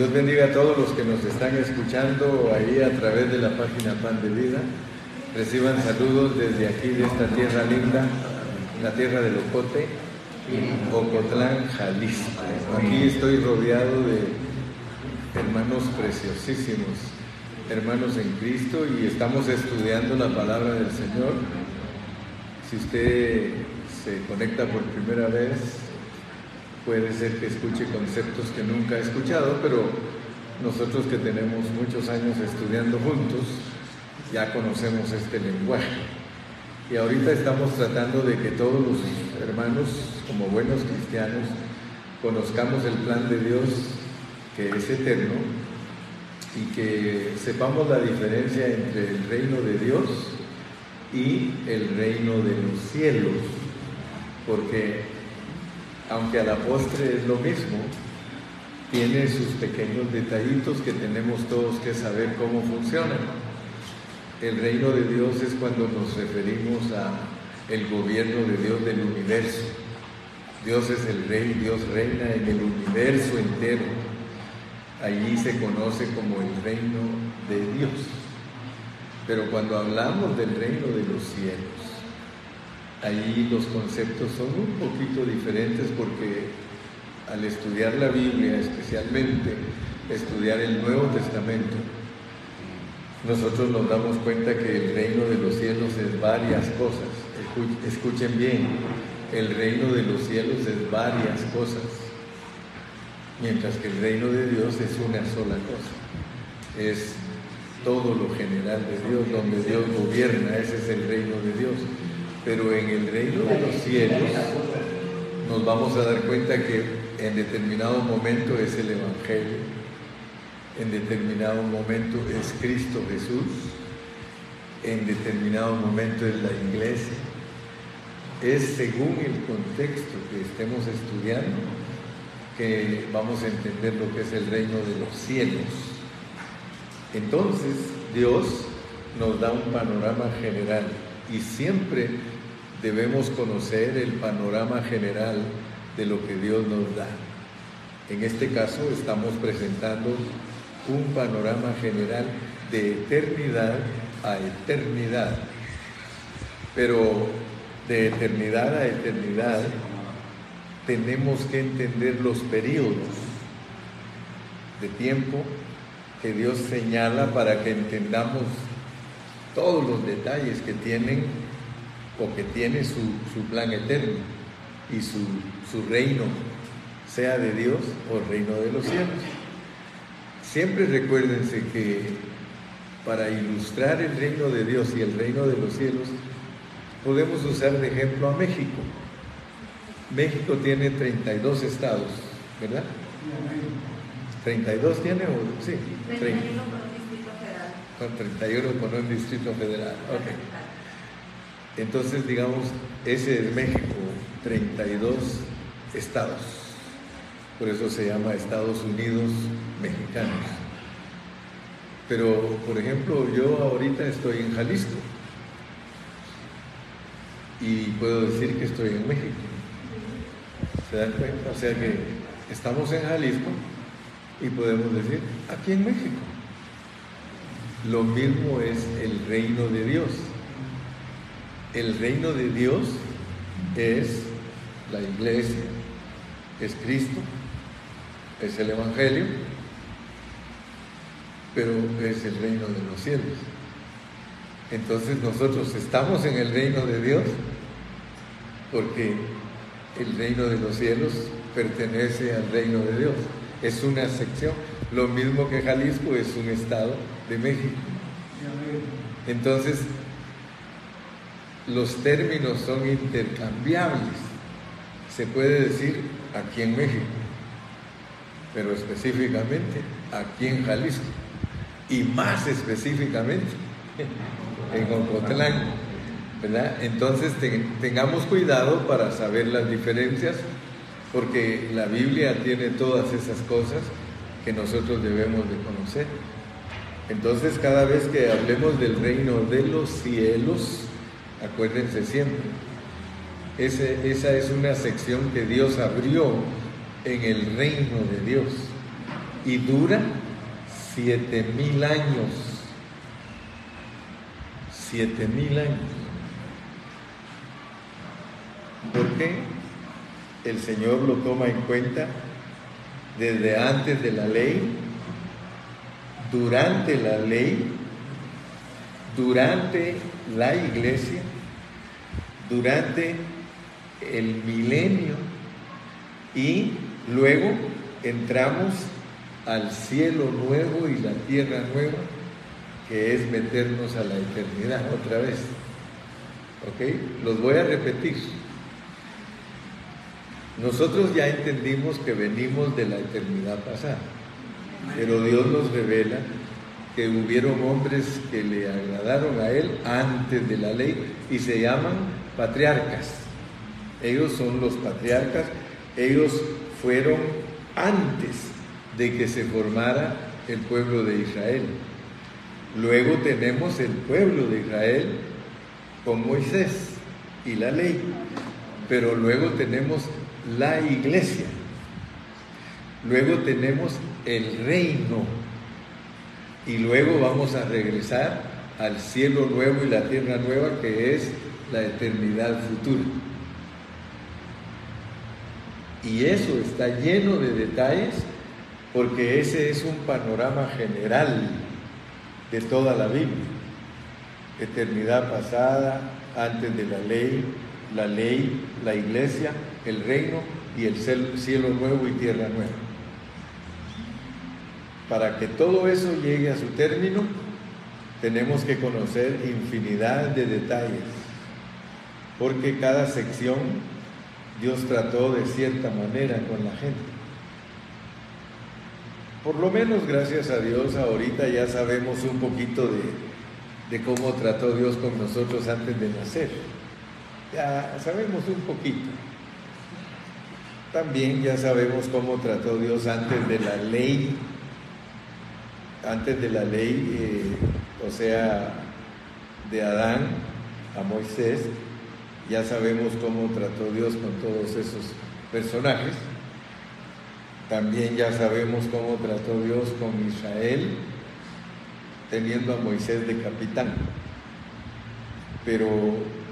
Dios bendiga a todos los que nos están escuchando ahí a través de la página Pan de Vida. Reciban saludos desde aquí, de esta tierra linda, la tierra del Ocote, Ocotlán, Jalisco. Aquí estoy rodeado de hermanos preciosísimos, hermanos en Cristo, y estamos estudiando la palabra del Señor. Si usted se conecta por primera vez, puede ser que escuche conceptos que nunca ha escuchado, pero nosotros que tenemos muchos años estudiando juntos, ya conocemos este lenguaje. Y ahorita estamos tratando de que todos los hermanos, como buenos cristianos, conozcamos el plan de Dios que es eterno y que sepamos la diferencia entre el reino de Dios y el reino de los cielos. Porque aunque a la postre es lo mismo, tiene sus pequeños detallitos que tenemos todos que saber cómo funcionan. El reino de Dios es cuando nos referimos a el gobierno de Dios del universo. Dios es el rey, Dios reina en el universo entero. Allí se conoce como el reino de Dios. Pero cuando hablamos del reino de los cielos, Allí los conceptos son un poquito diferentes porque al estudiar la Biblia, especialmente estudiar el Nuevo Testamento, nosotros nos damos cuenta que el reino de los cielos es varias cosas. Escuchen bien, el reino de los cielos es varias cosas, mientras que el reino de Dios es una sola cosa. Es todo lo general de Dios, donde Dios gobierna, ese es el reino de Dios. Pero en el reino de los cielos nos vamos a dar cuenta que en determinado momento es el Evangelio, en determinado momento es Cristo Jesús, en determinado momento es la iglesia. Es según el contexto que estemos estudiando que vamos a entender lo que es el reino de los cielos. Entonces Dios nos da un panorama general y siempre debemos conocer el panorama general de lo que Dios nos da. En este caso estamos presentando un panorama general de eternidad a eternidad, pero de eternidad a eternidad tenemos que entender los periodos de tiempo que Dios señala para que entendamos todos los detalles que tienen o que tiene su, plan eterno y su, su reino, sea de Dios o reino de los cielos. Siempre recuérdense que para ilustrar el reino de Dios y el reino de los cielos, podemos usar de ejemplo a México. México tiene 32 estados, ¿verdad? 32 tiene o sí, 31 con un distrito federal. Entonces, digamos, ese es México, 32 estados. Por eso se llama Estados Unidos Mexicanos. Pero, por ejemplo, yo ahorita estoy en Jalisco y puedo decir que estoy en México. ¿Se dan cuenta? O sea que estamos en Jalisco y podemos decir, aquí en México. Lo mismo es el reino de Dios. El reino de Dios es la iglesia, es Cristo, es el Evangelio, pero es el reino de los cielos. Entonces nosotros estamos en el reino de Dios porque el reino de los cielos pertenece al reino de Dios. Es una sección. Lo mismo que Jalisco es un estado de México. Entonces, los términos son intercambiables. Se puede decir aquí en México, pero específicamente aquí en Jalisco y más específicamente en Ocotlán. ¿verdad? Entonces tengamos cuidado para saber las diferencias, porque la Biblia tiene todas esas cosas que nosotros debemos de conocer. Entonces cada vez que hablemos del reino de los cielos, acuérdense siempre, esa es una sección que Dios abrió en el reino de Dios. y dura siete mil años. Siete mil años. ¿Por qué? El Señor lo toma en cuenta desde antes de la ley, durante la ley, durante la iglesia, durante el milenio y luego entramos al cielo nuevo y la tierra nueva, que es meternos a la eternidad otra vez. ¿Ok? Los voy a repetir. Nosotros ya entendimos que venimos de la eternidad pasada, pero Dios nos revela que hubieron hombres que le agradaron a Él antes de la ley y se llaman patriarcas. Ellos son los patriarcas, ellos fueron antes de que se formara el pueblo de Israel. Luego tenemos el pueblo de Israel con Moisés y la ley, pero luego tenemos la iglesia. Luego tenemos el reino. Y luego vamos a regresar al cielo nuevo y la tierra nueva que es la eternidad futura. Y eso está lleno de detalles porque ese es un panorama general de toda la Biblia. Eternidad pasada, antes de la ley, la ley, la iglesia, el reino y el cielo nuevo y tierra nueva. Para que todo eso llegue a su término, tenemos que conocer infinidad de detalles, porque cada sección Dios trató de cierta manera con la gente. Por lo menos, gracias a Dios, ahorita ya sabemos un poquito de, cómo trató Dios con nosotros antes de nacer. Ya sabemos un poquito. También ya sabemos cómo trató Dios antes de la ley, antes de la ley, eh, o sea, de Adán a Moisés, ya sabemos cómo trató Dios con todos esos personajes. También ya sabemos cómo trató Dios con Israel, teniendo a Moisés de capitán. Pero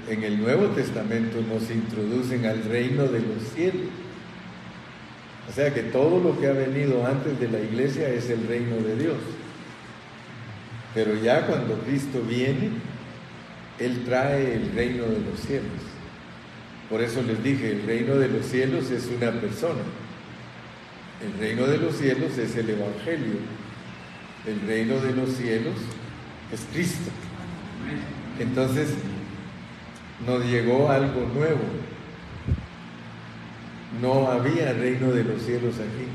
en el Nuevo Testamento nos introducen al reino de los cielos. O sea que todo lo que ha venido antes de la iglesia es el reino de Dios. Pero ya cuando Cristo viene, Él trae el reino de los cielos. Por eso les dije, el reino de los cielos es una persona. El reino de los cielos es el Evangelio. El reino de los cielos es Cristo. Entonces nos llegó algo nuevo no había reino de los cielos aquí.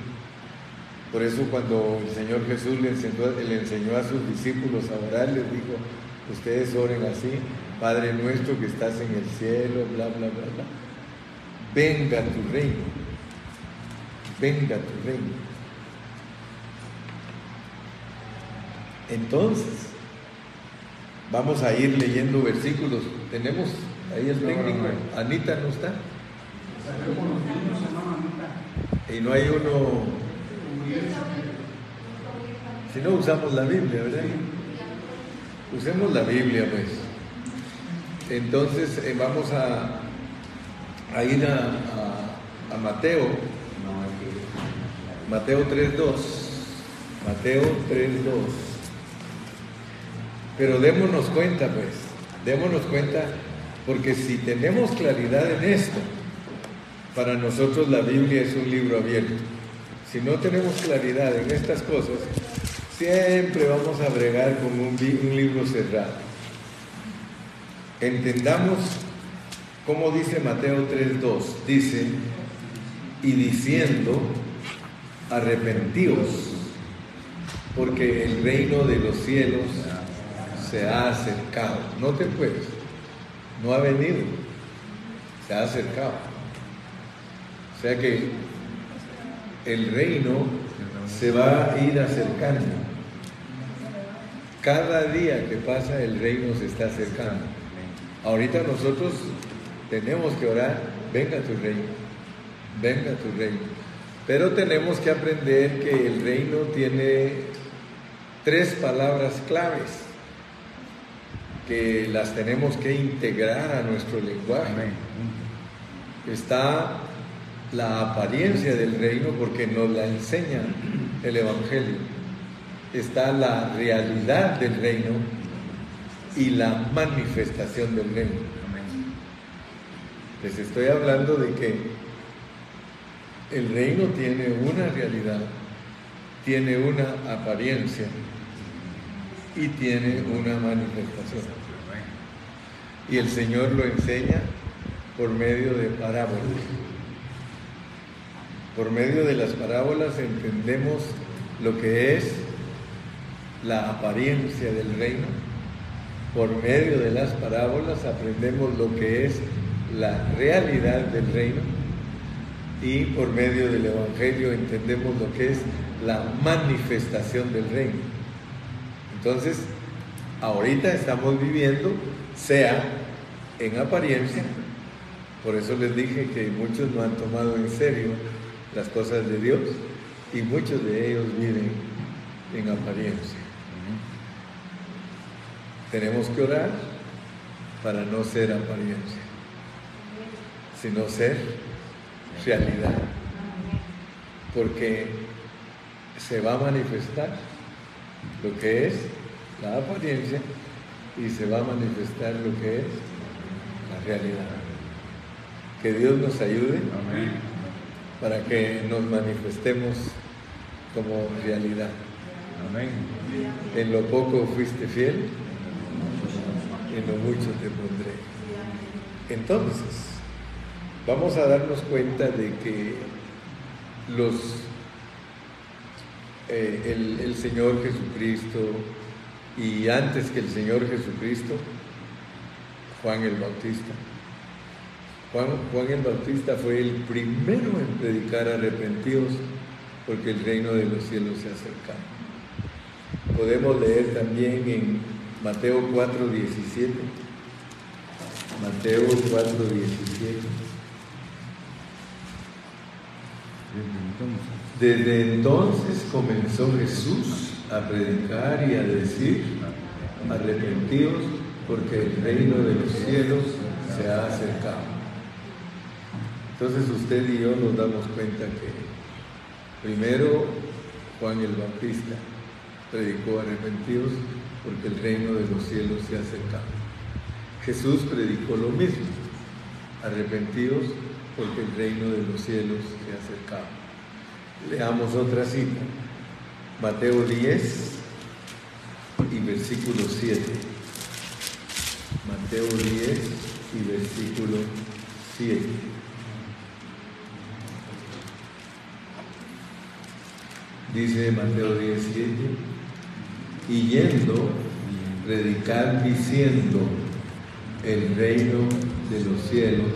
Por eso cuando el Señor Jesús le enseñó, a sus discípulos a orar, les dijo, ustedes oren así, Padre nuestro que estás en el cielo, bla, bla, bla, bla. Venga tu reino, venga tu reino. Entonces, vamos a ir leyendo versículos. Tenemos ahí el técnico. Anita no está. Y no hay uno. Si no usamos la Biblia, ¿verdad? Usemos la Biblia, pues. Entonces eh, vamos a, ir a, a, Mateo. Mateo 3.2. Mateo 3.2. Pero démonos cuenta, pues. Démonos cuenta, porque si tenemos claridad en esto, para nosotros la Biblia es un libro abierto. Si no tenemos claridad en estas cosas, siempre vamos a bregar con un, libro cerrado. Entendamos cómo dice Mateo 3.2. Dice, y diciendo, arrepentíos, porque el reino de los cielos se ha acercado. No te puedes, no ha venido, se ha acercado sea que el reino se va a ir acercando. Cada día que pasa el reino se está acercando. Ahorita nosotros tenemos que orar, venga tu reino, venga tu reino. Pero tenemos que aprender que el reino tiene tres palabras claves que las tenemos que integrar a nuestro lenguaje. Está la apariencia del reino porque nos la enseña el Evangelio. Está la realidad del reino y la manifestación del reino. Les estoy hablando de que el reino tiene una realidad, tiene una apariencia y tiene una manifestación. Y el Señor lo enseña por medio de parábolas. Por medio de las parábolas entendemos lo que es la apariencia del reino. Por medio de las parábolas aprendemos lo que es la realidad del reino. Y por medio del Evangelio entendemos lo que es la manifestación del reino. Entonces, ahorita estamos viviendo, sea en apariencia, por eso les dije que muchos no han tomado en serio las cosas de Dios y muchos de ellos viven en apariencia. Tenemos que orar para no ser apariencia, sino ser realidad, porque se va a manifestar lo que es la apariencia y se va a manifestar lo que es la realidad. Que Dios nos ayude para que nos manifestemos como realidad. En lo poco fuiste fiel, en lo mucho te pondré. Entonces, vamos a darnos cuenta de que los eh, el, Señor Jesucristo y antes que el Señor Jesucristo, Juan el Bautista. Juan, Juan el Bautista fue el primero en predicar arrepentidos porque el reino de los cielos se acerca. Podemos leer también en Mateo 4, 17. Mateo 4, 17. Desde entonces comenzó Jesús a predicar y a decir, arrepentidos porque el reino de los cielos se ha acercado. Entonces usted y yo nos damos cuenta que primero Juan el Bautista predicó arrepentidos porque el reino de los cielos se ha acercado. Jesús predicó lo mismo, arrepentidos porque el reino de los cielos se ha acercado. Leamos otra cita. Mateo 10 y versículo 7. Mateo 10 y versículo 7. Dice Mateo 10, 7. Y yendo, predicar diciendo, el reino de los cielos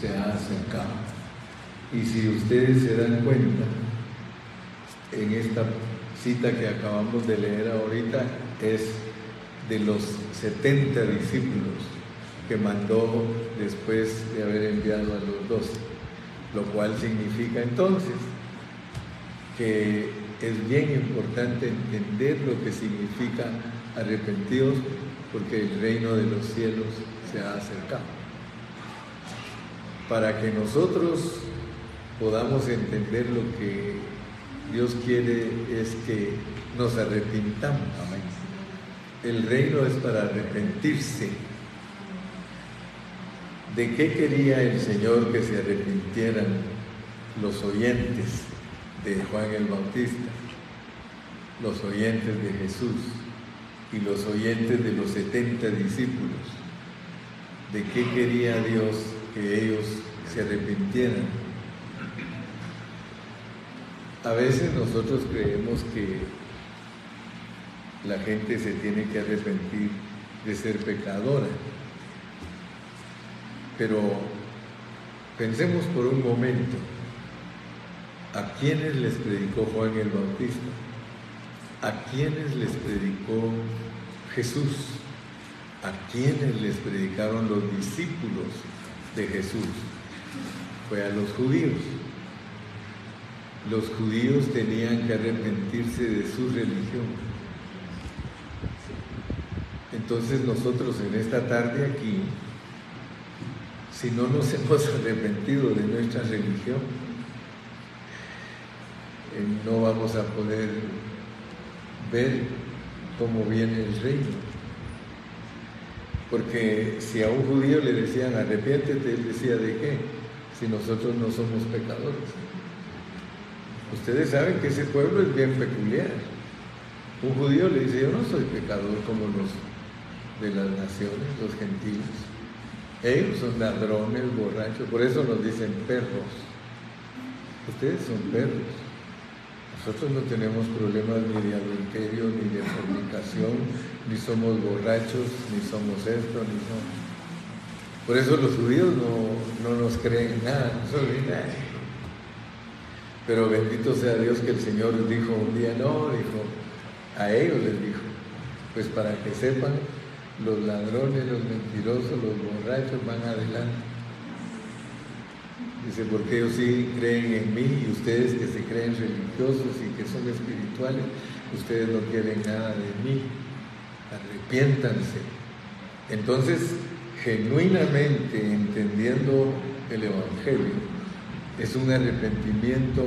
se ha acercado. Y si ustedes se dan cuenta, en esta cita que acabamos de leer ahorita es de los 70 discípulos que mandó después de haber enviado a los dos, lo cual significa entonces que es bien importante entender lo que significa arrepentidos porque el reino de los cielos se ha acercado. Para que nosotros podamos entender lo que Dios quiere es que nos arrepintamos. El reino es para arrepentirse. ¿De qué quería el Señor que se arrepintieran los oyentes de Juan el Bautista, los oyentes de Jesús y los oyentes de los 70 discípulos? ¿De qué quería Dios que ellos se arrepintieran? A veces nosotros creemos que la gente se tiene que arrepentir de ser pecadora, pero pensemos por un momento, ¿a quiénes les predicó Juan el Bautista? ¿A quiénes les predicó Jesús? ¿A quiénes les predicaron los discípulos de Jesús? Fue a los judíos. los judíos tenían que arrepentirse de su religión. Entonces nosotros en esta tarde aquí, si no nos hemos arrepentido de nuestra religión, no vamos a poder ver cómo viene el reino. Porque si a un judío le decían arrepiéntete, él decía de qué, si nosotros no somos pecadores. Ustedes saben que ese pueblo es bien peculiar. Un judío le dice, yo no soy pecador como los de las naciones, los gentiles. Ellos son ladrones, borrachos, por eso nos dicen perros. Ustedes son perros. Nosotros no tenemos problemas ni de adulterio, ni de fornicación, ni somos borrachos, ni somos esto, ni somos... Por eso los judíos no, no nos creen nada, no son nada. Pero bendito sea Dios que el Señor dijo un día, no, dijo, a ellos les dijo, pues para que sepan, los ladrones, los mentirosos, los borrachos van adelante. Dice, porque ellos sí creen en mí y ustedes que se creen religiosos y que son espirituales, ustedes no quieren nada de mí. Arrepiéntanse. Entonces, genuinamente entendiendo el Evangelio, es un arrepentimiento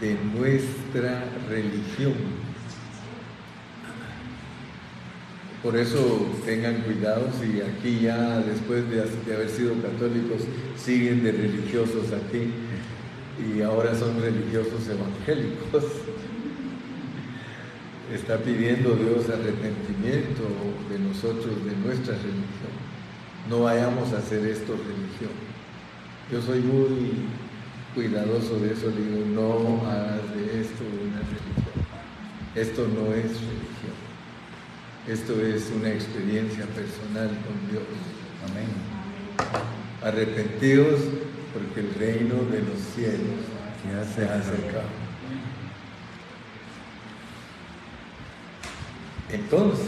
de nuestra religión. Por eso tengan cuidado si aquí ya después de, haber sido católicos siguen de religiosos aquí y ahora son religiosos evangélicos. Está pidiendo Dios arrepentimiento de nosotros, de nuestra religión. No vayamos a hacer esto religión. Yo soy muy cuidadoso de eso, digo, no hagas de esto una religión. Esto no es religión. Esto es una experiencia personal con Dios. Amén. Arrepentidos porque el reino de los cielos se ha acercado. Entonces,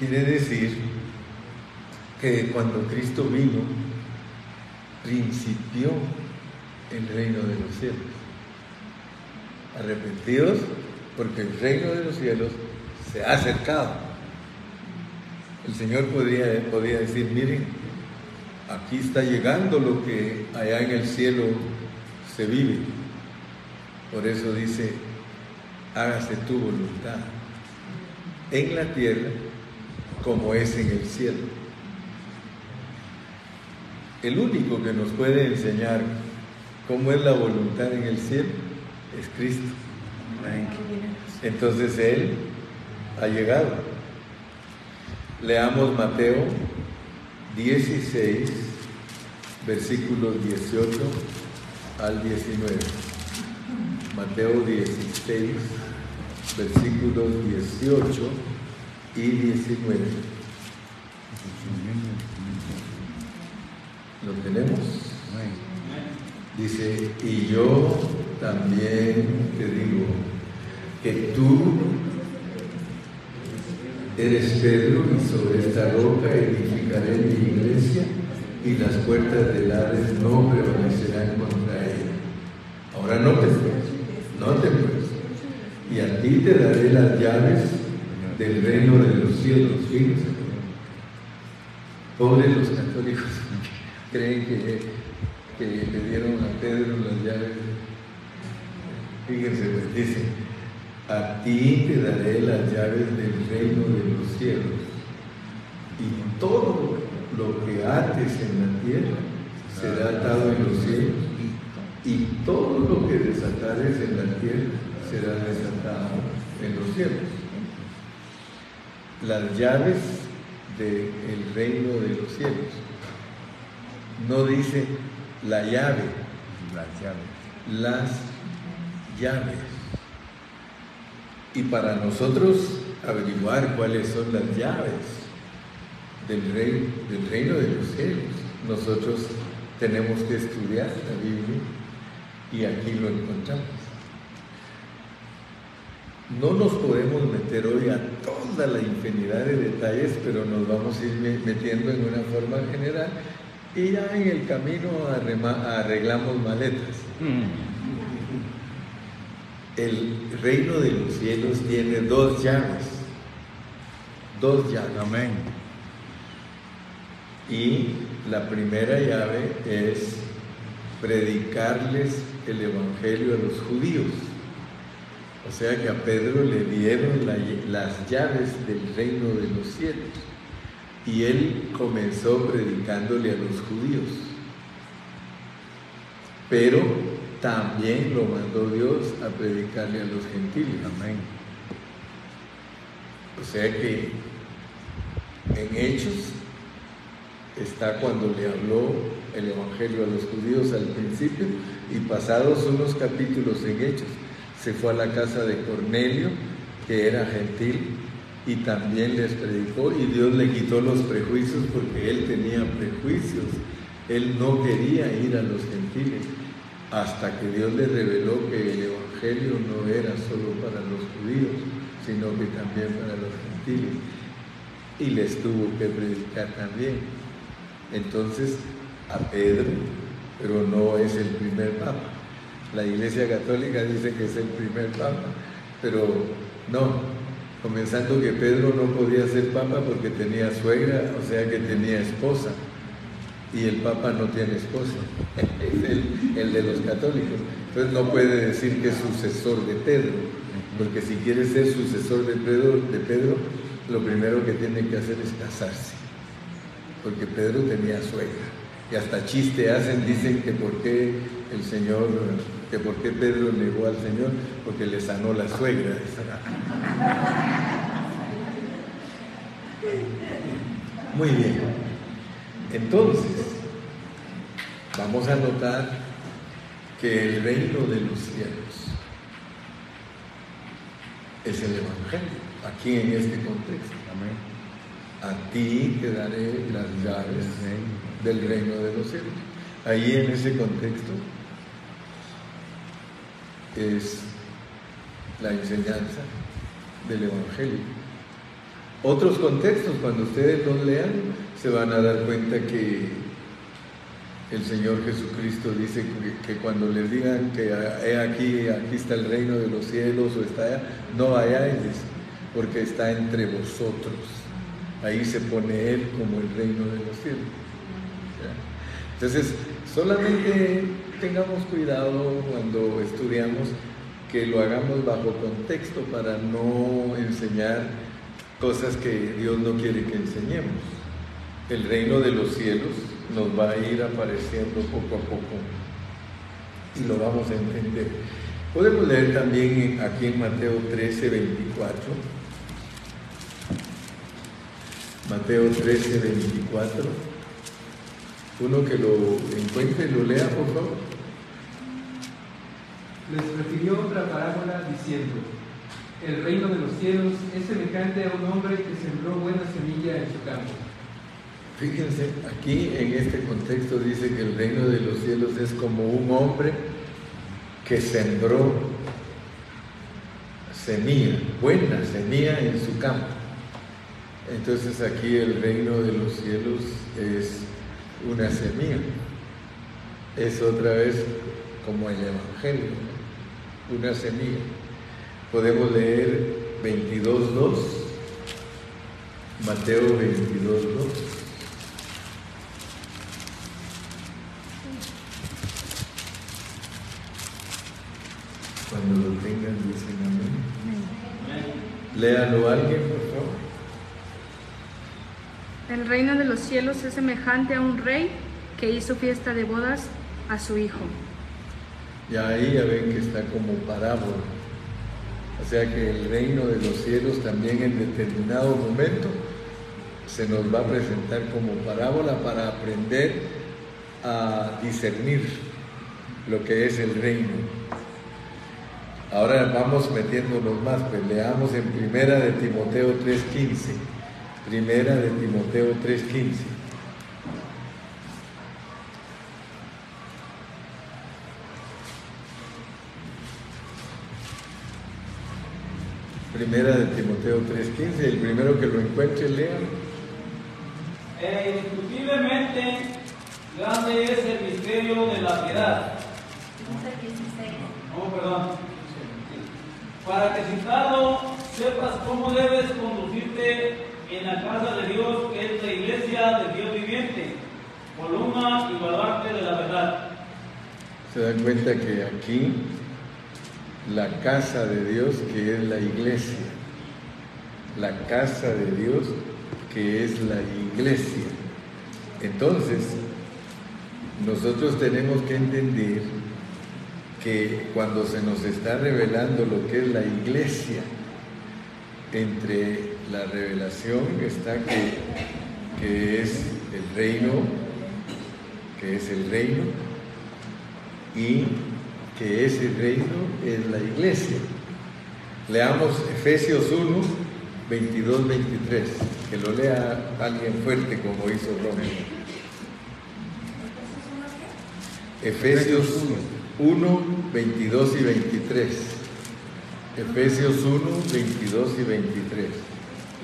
quiere decir que cuando Cristo vino, principió el reino de los cielos. Arrepentidos porque el reino de los cielos se ha acercado. El Señor podría, podría decir, miren, aquí está llegando lo que allá en el cielo se vive. Por eso dice, hágase tu voluntad en la tierra como es en el cielo. El único que nos puede enseñar cómo es la voluntad en el cielo es Cristo. Entonces Él ha llegado. Leamos Mateo 16, versículos 18 al 19. Mateo 16, versículos 18 y 19. ¿Lo tenemos? Dice, y yo también te digo que tú eres Pedro y sobre esta roca edificaré mi iglesia y las puertas del Hades no prevalecerán contra ella. Ahora no te no te pues. Y a ti te daré las llaves del reino de los cielos. Fíjense. Pobres los católicos creen que, le dieron a Pedro las llaves. Fíjense, pues dice, a ti te daré las llaves del reino de los cielos y todo lo que ates en la tierra será atado en los cielos y todo lo que desatares en la tierra será desatado en los cielos. Las llaves del reino de los cielos no dice la llave, las llaves. Las llaves. Y para nosotros averiguar cuáles son las llaves del, rey, del reino de los cielos, nosotros tenemos que estudiar la Biblia y aquí lo encontramos. No nos podemos meter hoy a toda la infinidad de detalles, pero nos vamos a ir metiendo en una forma general y ya en el camino arreglamos maletas. Mm. El reino de los cielos tiene dos llaves. Dos llaves. Amén. Y la primera llave es predicarles el Evangelio a los judíos. O sea que a Pedro le dieron las llaves del reino de los cielos. Y él comenzó predicándole a los judíos. Pero también lo mandó Dios a predicarle a los gentiles. Amén. O sea que en Hechos está cuando le habló el Evangelio a los judíos al principio y pasados unos capítulos en Hechos se fue a la casa de Cornelio, que era gentil, y también les predicó y Dios le quitó los prejuicios porque él tenía prejuicios. Él no quería ir a los gentiles hasta que Dios le reveló que el Evangelio no era solo para los judíos, sino que también para los gentiles. Y les tuvo que predicar también. Entonces, a Pedro, pero no es el primer papa. La Iglesia Católica dice que es el primer papa, pero no, comenzando que Pedro no podía ser papa porque tenía suegra, o sea que tenía esposa, y el papa no tiene esposa, es el, de los católicos. Entonces no puede decir que es sucesor de Pedro, porque si quiere ser sucesor de Pedro, de Pedro, lo primero que tiene que hacer es casarse, porque Pedro tenía suegra. Y hasta chiste hacen, dicen que por qué el Señor, que por qué Pedro negó al Señor, porque le sanó la suegra. Muy bien. Entonces, vamos a notar que el reino de los cielos es el Evangelio, aquí en este contexto. Amén. A ti te daré las llaves del reino de los cielos. Ahí en ese contexto es la enseñanza del Evangelio. Otros contextos, cuando ustedes los lean, se van a dar cuenta que el Señor Jesucristo dice que, cuando les digan que he aquí, aquí está el reino de los cielos o está allá, no vayáis, porque está entre vosotros. Ahí se pone Él como el reino de los cielos. Entonces, solamente tengamos cuidado cuando estudiamos que lo hagamos bajo contexto para no enseñar cosas que Dios no quiere que enseñemos. El reino de los cielos nos va a ir apareciendo poco a poco y lo vamos a entender. Podemos leer también aquí en Mateo 13, 24. Mateo 13, 24. Uno que lo encuentre, lo lea, por favor. Les refirió otra parábola diciendo, el reino de los cielos es semejante a un hombre que sembró buena semilla en su campo. Fíjense, aquí en este contexto dice que el reino de los cielos es como un hombre que sembró semilla, buena semilla en su campo. Entonces aquí el reino de los cielos es una semilla. Es otra vez como el Evangelio, una semilla. Podemos leer 22.2, Mateo 22.2. Cuando lo tengan, dicen amén. Léalo alguien, por favor. El reino de los cielos es semejante a un rey que hizo fiesta de bodas a su hijo. Y ahí ya ven que está como parábola. O sea que el reino de los cielos también en determinado momento se nos va a presentar como parábola para aprender a discernir lo que es el reino. Ahora vamos metiéndonos más, pues leamos en primera de Timoteo 3:15. Primera de Timoteo 3:15. Primera de Timoteo 3:15, el primero que lo encuentre, lea. E indiscutiblemente grande es el misterio de la piedad. Oh, perdón. Para que citado sepas cómo debes conducirte en la casa de Dios, que es la iglesia del Dios viviente, columna y baluarte de la verdad. Se dan cuenta que aquí la casa de Dios, que es la iglesia, la casa de Dios, que es la iglesia. Entonces, nosotros tenemos que entender que cuando se nos está revelando lo que es la iglesia, entre la revelación está que, que es el reino, que es el reino, y que ese reino es la iglesia. Leamos Efesios 1, 22, 23, que lo lea alguien fuerte como hizo Romero. Efesios 1, 22 y 23. Efesios 1, 22 y 23.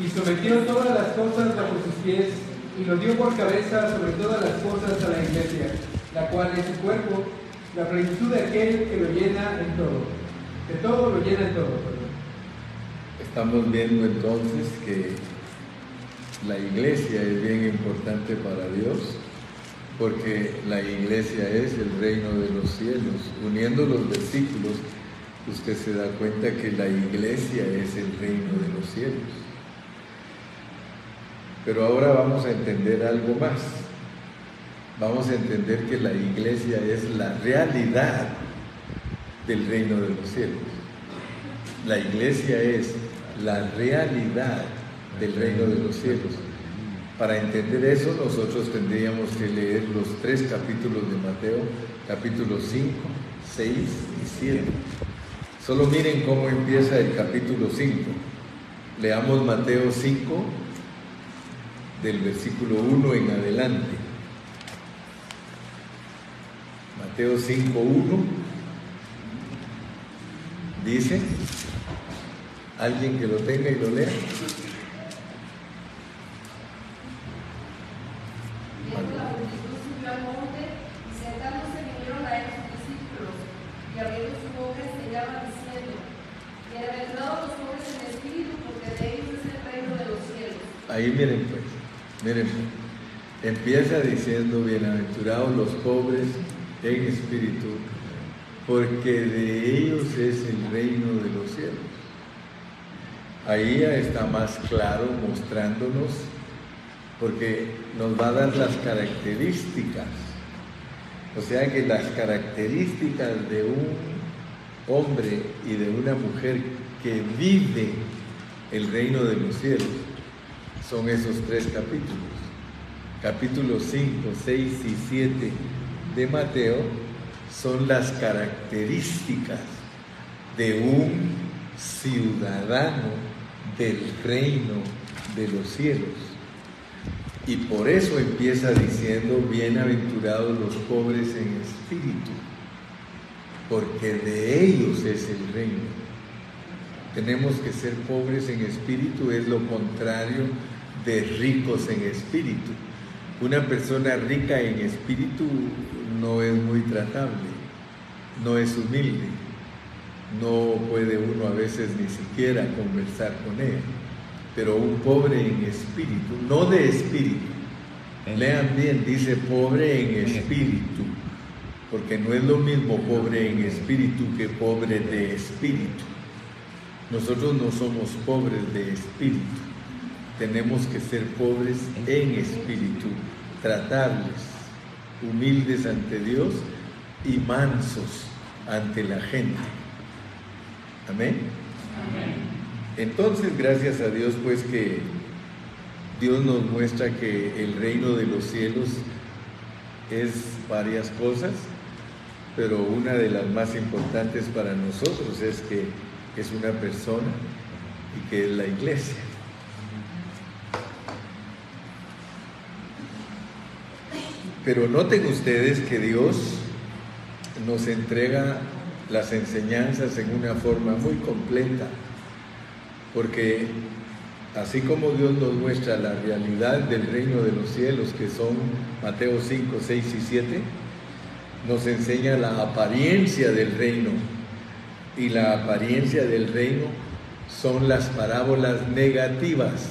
Y sometió todas las cosas bajo sus pies y lo dio por cabeza sobre todas las cosas a la iglesia, la cual es su cuerpo, la plenitud de aquel que lo llena en todo. De todo lo llena en todo. Perdón. Estamos viendo entonces que la iglesia es bien importante para Dios porque la iglesia es el reino de los cielos. Uniendo los versículos, usted se da cuenta que la iglesia es el reino de los cielos. Pero ahora vamos a entender algo más. Vamos a entender que la iglesia es la realidad del reino de los cielos. La iglesia es la realidad del reino de los cielos. Para entender eso nosotros tendríamos que leer los tres capítulos de Mateo, capítulos 5, 6 y 7. Solo miren cómo empieza el capítulo 5. Leamos Mateo 5 del versículo 1 en adelante. Mateo 5, 1 dice, alguien que lo tenga y lo lea. Ahí miren pues, miren, empieza diciendo bienaventurados los pobres en espíritu, porque de ellos es el reino de los cielos. Ahí está más claro mostrándonos, porque nos va a dar las características. O sea que las características de un hombre y de una mujer que vive el reino de los cielos son esos tres capítulos. Capítulos 5, 6 y 7 de Mateo son las características de un ciudadano del reino de los cielos. Y por eso empieza diciendo, bienaventurados los pobres en espíritu, porque de ellos es el reino. Tenemos que ser pobres en espíritu, es lo contrario de ricos en espíritu. Una persona rica en espíritu no es muy tratable, no es humilde, no puede uno a veces ni siquiera conversar con él. Pero un pobre en espíritu, no de espíritu, lean bien, dice pobre en espíritu, porque no es lo mismo pobre en espíritu que pobre de espíritu. Nosotros no somos pobres de espíritu, tenemos que ser pobres en espíritu, tratables, humildes ante Dios y mansos ante la gente. Amén. Entonces, gracias a Dios, pues que Dios nos muestra que el reino de los cielos es varias cosas, pero una de las más importantes para nosotros es que es una persona y que es la iglesia. Pero noten ustedes que Dios nos entrega las enseñanzas en una forma muy completa, porque así como Dios nos muestra la realidad del reino de los cielos, que son Mateo 5, 6 y 7, nos enseña la apariencia del reino y la apariencia del reino son las parábolas negativas.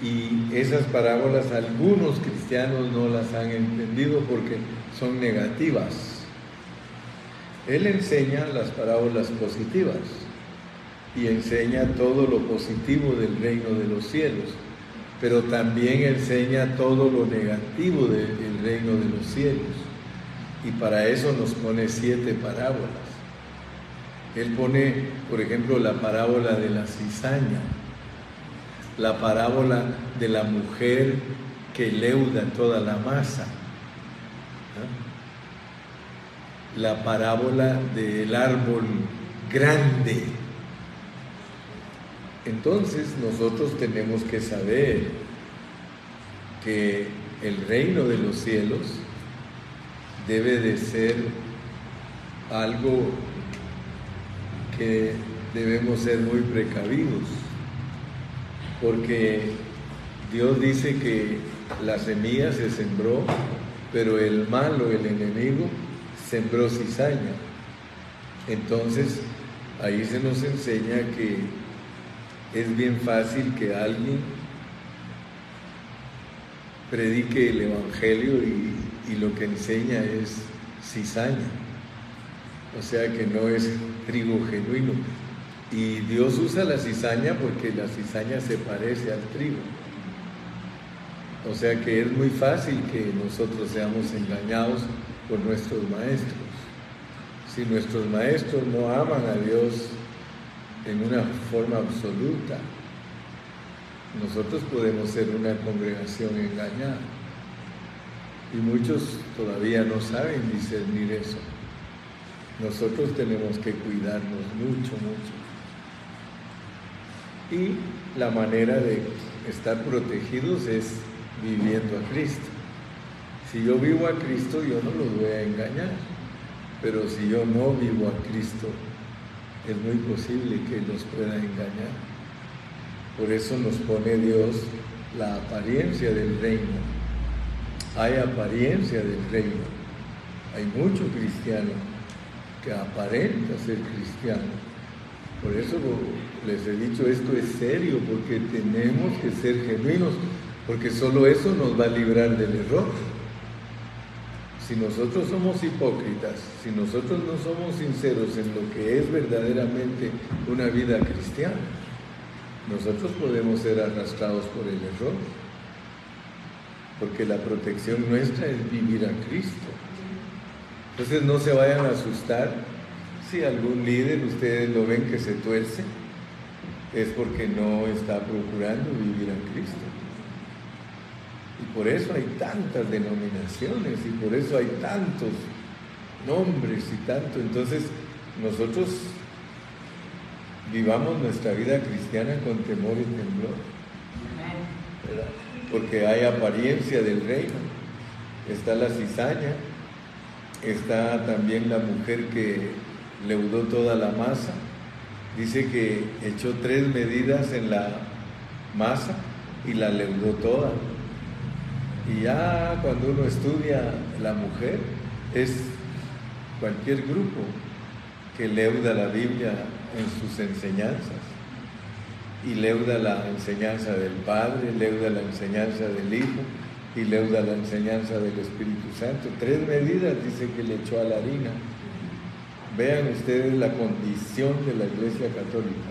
Y esas parábolas algunos cristianos no las han entendido porque son negativas. Él enseña las parábolas positivas y enseña todo lo positivo del reino de los cielos, pero también enseña todo lo negativo del reino de los cielos. Y para eso nos pone siete parábolas. Él pone, por ejemplo, la parábola de la cizaña, la parábola de la mujer que leuda toda la masa, la parábola del árbol grande. Entonces nosotros tenemos que saber que el reino de los cielos debe de ser algo que debemos ser muy precavidos, porque Dios dice que la semilla se sembró, pero el malo, el enemigo, sembró cizaña. Entonces, ahí se nos enseña que es bien fácil que alguien predique el Evangelio y, lo que enseña es cizaña. O sea que no es trigo genuino. Y Dios usa la cizaña porque la cizaña se parece al trigo. O sea que es muy fácil que nosotros seamos engañados por nuestros maestros. Si nuestros maestros no aman a Dios en una forma absoluta, nosotros podemos ser una congregación engañada. Y muchos todavía no saben discernir eso. Nosotros tenemos que cuidarnos mucho, mucho. Y la manera de estar protegidos es viviendo a Cristo. Si yo vivo a Cristo, yo no los voy a engañar. Pero si yo no vivo a Cristo, es muy posible que los pueda engañar. Por eso nos pone Dios la apariencia del reino. Hay apariencia del reino. Hay mucho cristiano que aparenta ser cristiano. Por eso les he dicho, esto es serio, porque tenemos que ser genuinos, porque solo eso nos va a librar del error. Si nosotros somos hipócritas, si nosotros no somos sinceros en lo que es verdaderamente una vida cristiana, nosotros podemos ser arrastrados por el error, porque la protección nuestra es vivir a Cristo. Entonces no se vayan a asustar si algún líder ustedes lo ven que se tuerce, es porque no está procurando vivir a Cristo. Y por eso hay tantas denominaciones y por eso hay tantos nombres y tanto. Entonces nosotros vivamos nuestra vida cristiana con temor y temblor. Porque hay apariencia del reino. Está la cizaña, está también la mujer que leudó toda la masa. Dice que echó tres medidas en la masa y la leudó toda. Y ya cuando uno estudia la mujer, es cualquier grupo que leuda la Biblia en sus enseñanzas. Y leuda la enseñanza del Padre, leuda la enseñanza del Hijo y leuda la enseñanza del Espíritu Santo. Tres medidas dice que le echó a la harina. Vean ustedes la condición de la Iglesia Católica,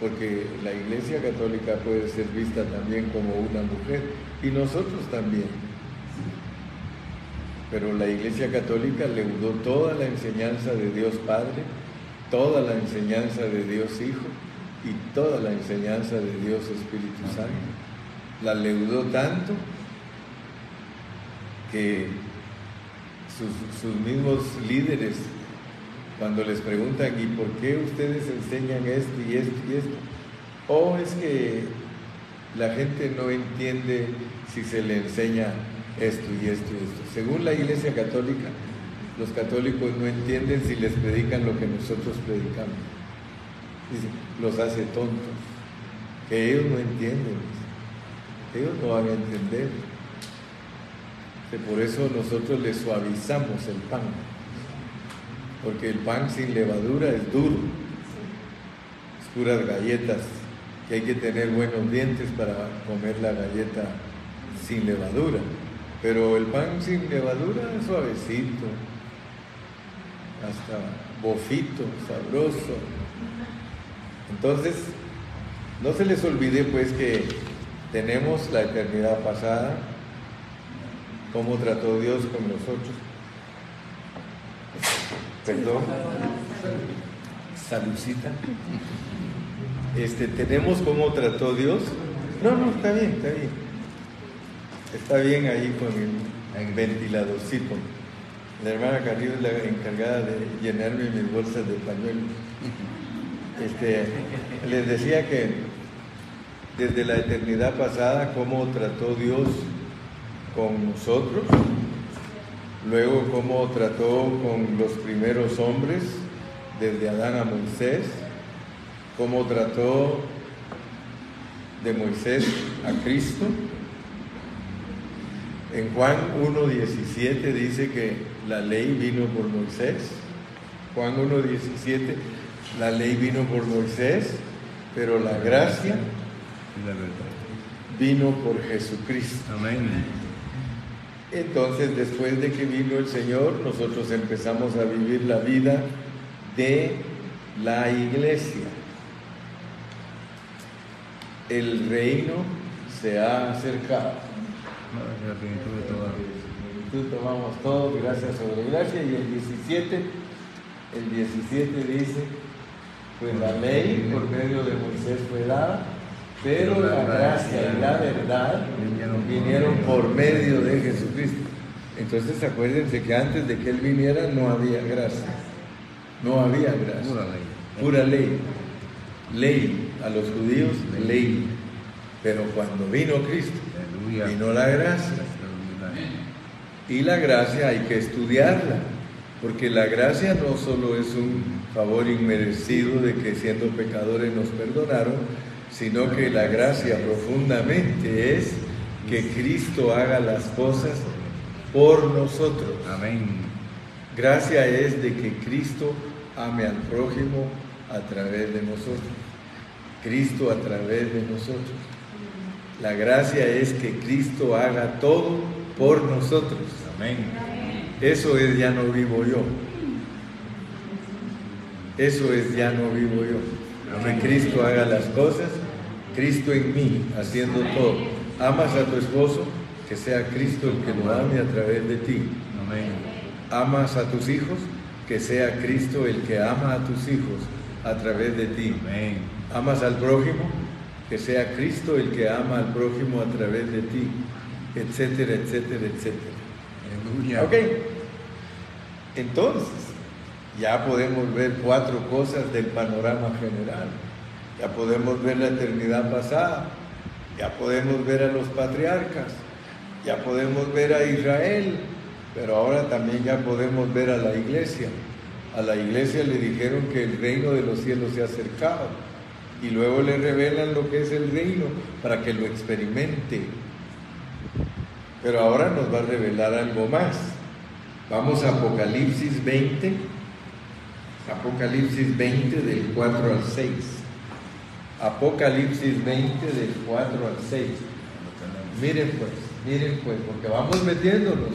porque la Iglesia Católica puede ser vista también como una mujer y nosotros también. Pero la Iglesia Católica leudó toda la enseñanza de Dios Padre, toda la enseñanza de Dios Hijo y toda la enseñanza de Dios Espíritu Santo. La leudó tanto que sus, mismos líderes cuando les preguntan, ¿y por qué ustedes enseñan esto y esto y esto? O es que la gente no entiende si se le enseña esto y esto y esto. Según la Iglesia Católica, los católicos no entienden si les predican lo que nosotros predicamos. Dice, los hace tontos, que ellos no entienden, ellos no van a entender. Por eso nosotros les suavizamos el pan porque el pan sin levadura es duro, es puras galletas, que hay que tener buenos dientes para comer la galleta sin levadura. Pero el pan sin levadura es suavecito, hasta bofito, sabroso. Entonces, no se les olvide pues que tenemos la eternidad pasada, cómo trató Dios con nosotros. Perdón. Salucita. Este, tenemos cómo trató Dios. No, no, está bien, está bien. Está bien ahí con el, el ventiladorcito. La hermana Carrillo es la encargada de llenarme mis bolsas de pañuelos. Este, les decía que desde la eternidad pasada, cómo trató Dios con nosotros, luego cómo trató con los primeros hombres, desde Adán a Moisés, cómo trató de Moisés a Cristo. En Juan 1.17 dice que la ley vino por Moisés. Juan 1.17, la ley vino por Moisés, pero la gracia vino por Jesucristo. Amén. Entonces, después de que vino el Señor, nosotros empezamos a vivir la vida de la iglesia. El reino se ha acercado. La plenitud tomamos todo, gracias sobre gracia. Y el 17, el 17 dice, pues la ley por medio de Moisés fue dada, pero la gracia y la verdad vinieron por medio de Jesucristo. Entonces acuérdense que antes de que Él viniera no había gracia, no había gracia, Pura ley. pura ley, ley a los judíos, ley. Pero cuando vino Cristo, vino la gracia. Y la gracia hay que estudiarla, porque la gracia no solo es un favor inmerecido de que siendo pecadores nos perdonaron, sino que la gracia profundamente es que Cristo haga las cosas por nosotros. Amén. Gracia es de que Cristo ame al prójimo a través de nosotros. Cristo a través de nosotros. La gracia es que Cristo haga todo por nosotros. Amén. Eso es ya no vivo yo. Eso es ya no vivo yo. Que Cristo haga las cosas, Cristo en mí, haciendo todo. Amas a tu esposo, que sea Cristo el que lo ame a través de ti. Amén. Amas a tus hijos, que sea Cristo el que ama a tus hijos a través de ti. Amén. Amas al prójimo, que sea Cristo el que ama al prójimo a través de ti, etcétera, etcétera, etcétera. Aleluya. Ok, entonces ya podemos ver cuatro cosas del panorama general. Ya podemos ver la eternidad pasada, ya podemos ver a los patriarcas, ya podemos ver a Israel, pero ahora también ya podemos ver a la iglesia. A la iglesia le dijeron que el reino de los cielos se ha acercado y luego le revelan lo que es el reino para que lo experimente. Pero ahora nos va a revelar algo más. Vamos a Apocalipsis 20, Apocalipsis 20 del 4 al 6. Apocalipsis 20 del 4 al 6. Miren pues, miren pues, porque vamos metiéndonos.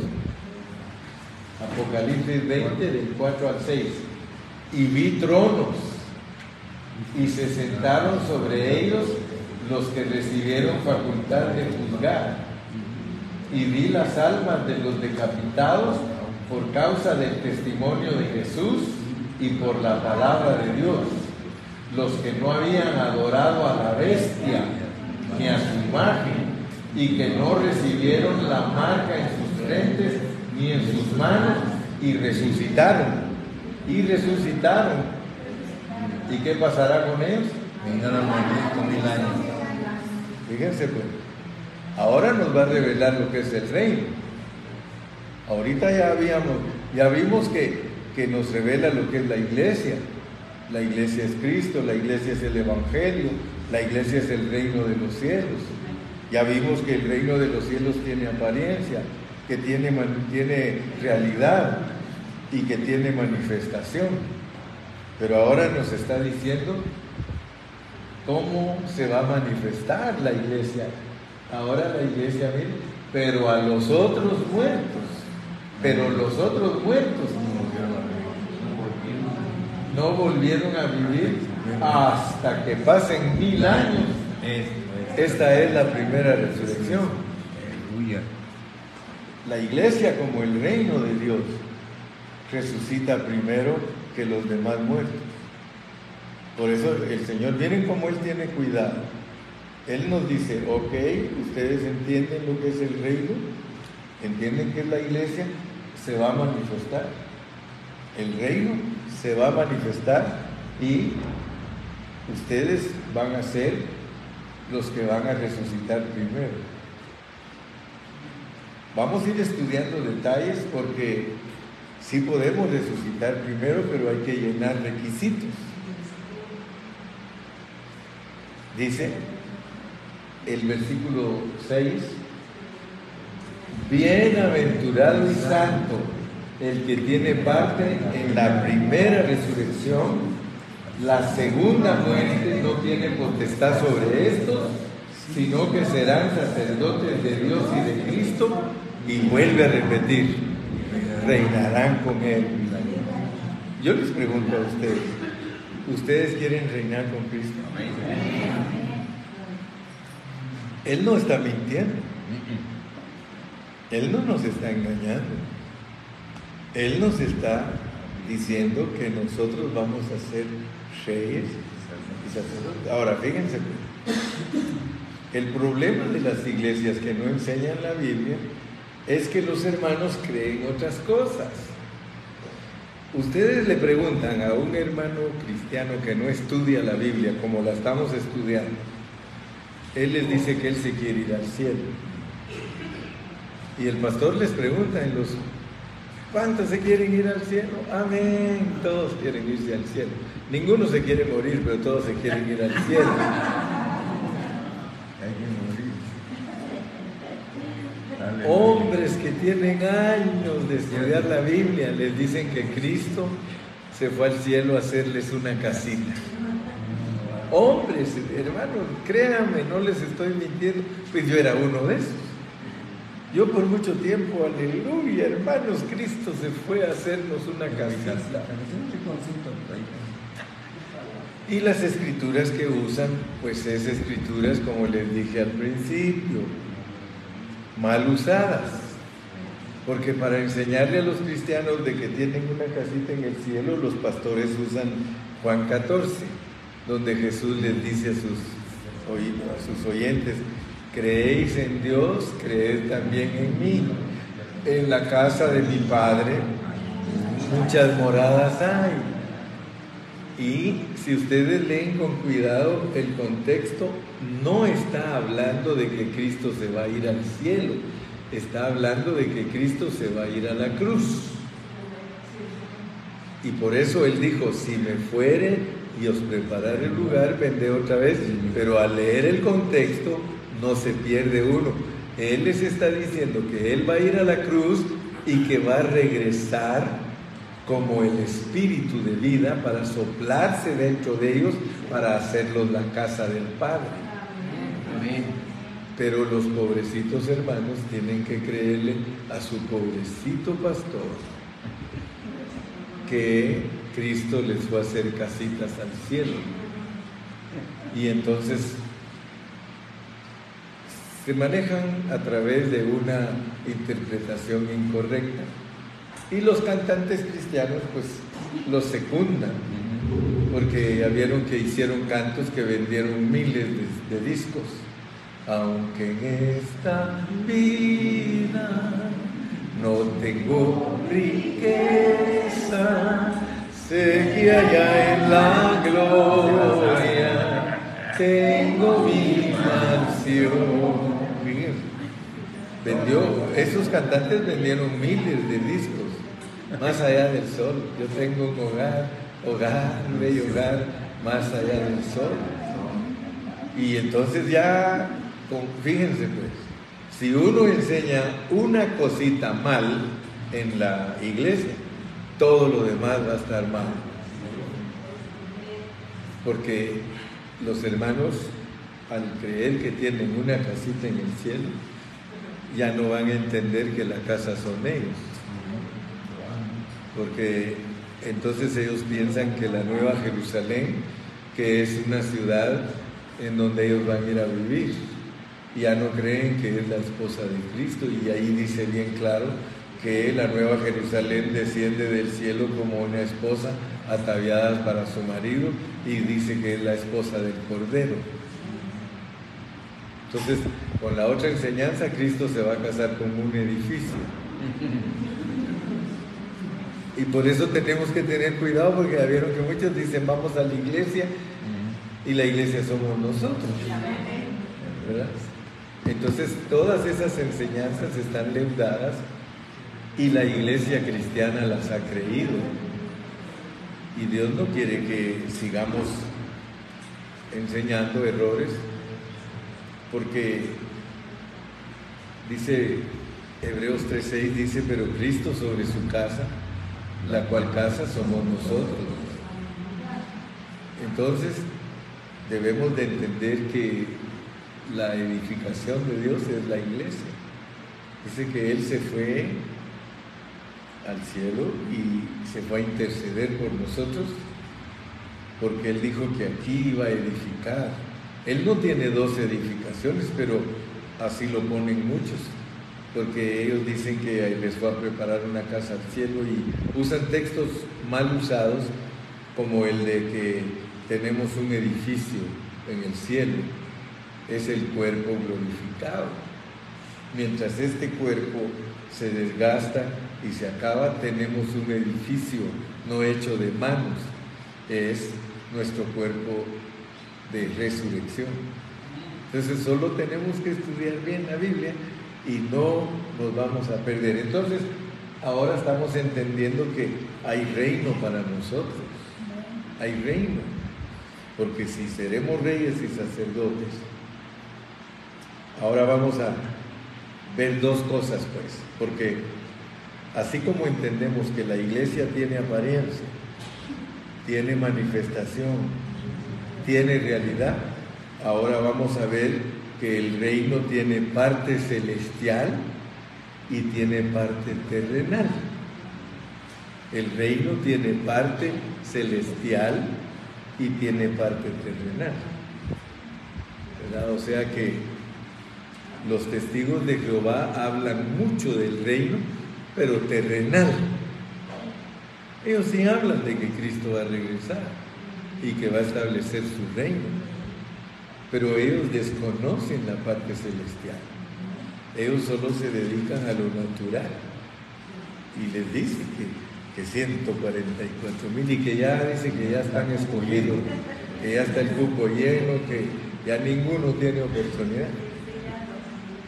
Apocalipsis 20 del 4 al 6. Y vi tronos y se sentaron sobre ellos los que recibieron facultad de juzgar. Y vi las almas de los decapitados por causa del testimonio de Jesús y por la palabra de Dios. Los que no habían adorado a la bestia ni a su imagen y que no recibieron la marca en sus frentes ni en sus manos y resucitaron. Y resucitaron. ¿Y qué pasará con ellos? Vengan a morir con mil años. Fíjense pues, ahora nos va a revelar lo que es el reino. Ahorita ya habíamos, ya vimos que, que nos revela lo que es la iglesia. La iglesia es Cristo, la iglesia es el Evangelio, la iglesia es el reino de los cielos. Ya vimos que el reino de los cielos tiene apariencia, que tiene, tiene realidad. y que tiene manifestación. Pero ahora nos está diciendo cómo se va a manifestar la iglesia. Ahora la iglesia, mire, pero a los otros muertos, pero los otros muertos no volvieron a vivir hasta que pasen mil años. Esta es la primera resurrección. La iglesia como el reino de Dios resucita primero que los demás muertos. Por eso el Señor, miren cómo Él tiene cuidado. Él nos dice, ok, ustedes entienden lo que es el reino, entienden que es la iglesia, se va a manifestar. El reino se va a manifestar y ustedes van a ser los que van a resucitar primero. Vamos a ir estudiando detalles porque sí podemos resucitar primero, pero hay que llenar requisitos. Dice el versículo 6, bienaventurado y santo el que tiene parte en la primera resurrección, la segunda muerte no tiene potestad sobre estos, sino que serán sacerdotes de Dios y de Cristo, y vuelve a repetir, reinarán con Él. Yo les pregunto a ustedes, ¿ustedes quieren reinar con Cristo? Él no está mintiendo, Él no nos está engañando, Él nos está diciendo que nosotros vamos a ser reyes y sacerdotes. Ahora, fíjense, el problema de las iglesias que no enseñan la Biblia es que los hermanos creen otras cosas. Ustedes le preguntan a un hermano cristiano que no estudia la Biblia como la estamos estudiando, él les dice que él se quiere ir al cielo. Y el pastor les pregunta en los, ¿cuántos se quieren ir al cielo? Amén, todos quieren irse al cielo. Ninguno se quiere morir, pero todos se quieren ir al cielo. Hay que morir. Hombres que tienen años de estudiar la Biblia les dicen que Cristo se fue al cielo a hacerles una casita. Hombres, hermanos, créanme, no les estoy mintiendo, pues yo era uno de esos. Yo por mucho tiempo, aleluya, hermanos, Cristo se fue a hacernos una casita. Y las escrituras que usan, pues es escrituras, como les dije al principio, mal usadas. Porque para enseñarle a los cristianos de que tienen una casita en el cielo, los pastores usan Juan 14, donde Jesús les dice a sus, oí- a sus oyentes, creéis en Dios, creed también en mí. En la casa de mi Padre muchas moradas hay. Y si ustedes leen con cuidado el contexto, no está hablando de que Cristo se va a ir al cielo, está hablando de que Cristo se va a ir a la cruz. Y por eso Él dijo, si me fuere y os prepararé el lugar, vendré otra vez. Pero al leer el contexto, no se pierde uno. Él les está diciendo que Él va a ir a la cruz y que va a regresar como el espíritu de vida para soplarse dentro de ellos para hacerlos la casa del Padre. Pero los pobrecitos hermanos tienen que creerle a su pobrecito pastor que Cristo les fue a hacer casitas al cielo. Y entonces se manejan a través de una interpretación incorrecta. Y los cantantes cristianos pues los secundan, porque ya vieron que hicieron cantos que vendieron miles de, discos. Aunque en esta vida no tengo riqueza, sé que allá en la gloria tengo mi mansión. Vendió, esos cantantes vendieron miles de discos, más allá del sol. Yo tengo un hogar, hogar, bello hogar, más allá del sol. Y entonces ya, fíjense pues, si uno enseña una cosita mal en la iglesia, todo lo demás va a estar mal. Porque los hermanos, al creer que tienen una casita en el cielo, ya no van a entender que la casa son ellos. Porque entonces ellos piensan que la Nueva Jerusalén, que es una ciudad en donde ellos van a ir a vivir, ya no creen que es la esposa de Cristo y ahí dice bien claro que la Nueva Jerusalén desciende del cielo como una esposa ataviada para su marido y dice que es la esposa del Cordero. Entonces, con la otra enseñanza, Cristo se va a casar con un edificio. Y por eso tenemos que tener cuidado porque ya vieron que muchos dicen vamos a la iglesia y la iglesia somos nosotros. Entonces todas esas enseñanzas están leudadas y la iglesia cristiana las ha creído. Y Dios no quiere que sigamos enseñando errores porque dice Hebreos 3:6 dice, pero Cristo sobre su casa, la cual casa somos nosotros. Entonces, debemos de entender que la edificación de Dios es la iglesia. Dice que Él se fue al cielo y se fue a interceder por nosotros porque Él dijo que aquí iba a edificar. Él no tiene dos edificaciones, pero así lo ponen muchos, porque ellos dicen que les fue a preparar una casa al cielo y usan textos mal usados como el de que tenemos un edificio en el cielo, es el cuerpo glorificado. Mientras este cuerpo se desgasta y se acaba, tenemos un edificio no hecho de manos, es nuestro cuerpo de resurrección. Entonces solo tenemos que estudiar bien la Biblia y no nos vamos a perder. Entonces, ahora estamos entendiendo que hay reino para nosotros. Hay reino. Porque si seremos reyes y sacerdotes, ahora vamos a ver dos cosas, pues. Porque así como entendemos que la iglesia tiene apariencia, tiene manifestación, tiene realidad, ahora vamos a ver que el reino tiene parte celestial y tiene parte terrenal. El reino tiene parte celestial y tiene parte terrenal. O sea que los testigos de Jehová hablan mucho del reino, pero terrenal. Ellos sí hablan de que Cristo va a regresar y que va a establecer su reino, pero ellos desconocen la parte celestial. Ellos solo se dedican a lo natural y les dice que, que 144 mil y que ya dice que ya están escogidos, que ya está el cupo lleno, que ya ninguno tiene oportunidad.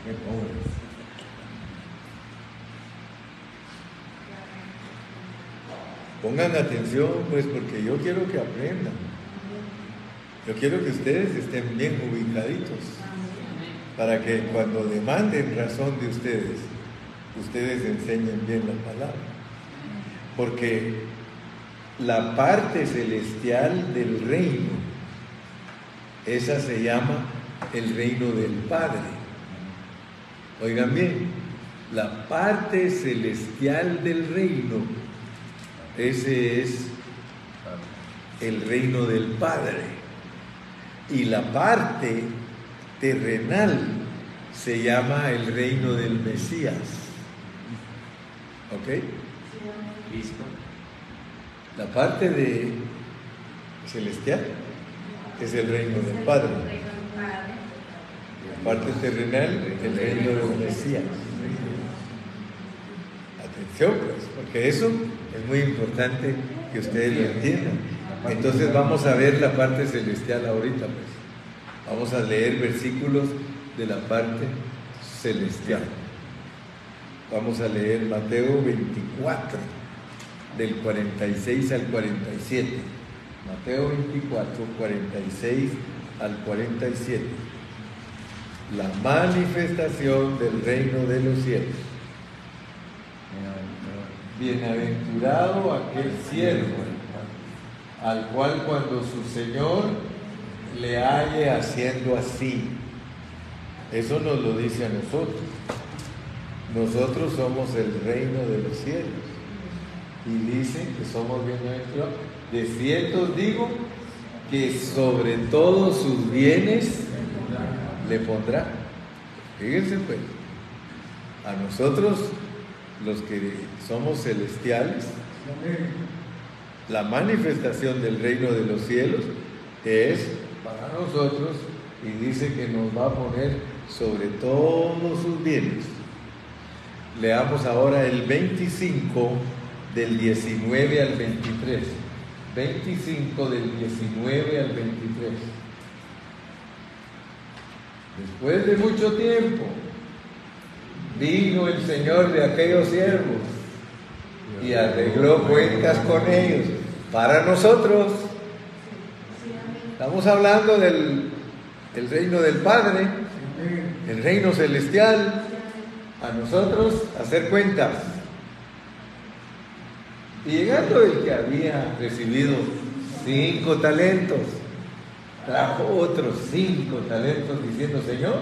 Qué pobres. Pongan atención, pues, porque yo quiero que aprendan. Yo quiero que ustedes estén bien ubicaditos, para que cuando demanden razón de ustedes, ustedes enseñen bien la palabra. Porque la parte celestial del reino, esa se llama el reino del Padre. Oigan bien, la parte celestial del reino, ese es el reino del Padre. Y la parte terrenal se llama el reino del Mesías. ¿Ok? La parte de celestial es el reino del Padre. La parte terrenal, el reino del Mesías. Atención, pues, porque eso es muy importante que ustedes lo entiendan. Entonces vamos a ver la parte celestial ahorita, pues. Vamos a leer versículos de la parte celestial. Vamos a leer Mateo 24, del 46 al 47. Mateo 24, 46 al 47. La manifestación del reino de los cielos. Bienaventurado aquel siervo, al cual cuando su Señor le halle haciendo así. Eso nos lo dice a nosotros. Nosotros somos el reino de los cielos. Y dice que somos bienaventurados. De cierto digo que sobre todos sus bienes le pondrá. Fíjense pues, a nosotros los que somos celestiales, la manifestación del reino de los cielos es para nosotros y dice que nos va a poner sobre todos sus bienes. Leamos ahora el 25 del 19 al 23. 25 del 19 al 23. Después de mucho tiempo, vino el Señor de aquellos siervos y arregló cuentas con ellos para nosotros. Estamos hablando del, del reino del Padre, el reino celestial, a nosotros hacer cuentas. Y llegando el que había recibido cinco talentos, trajo otros cinco talentos diciendo, Señor,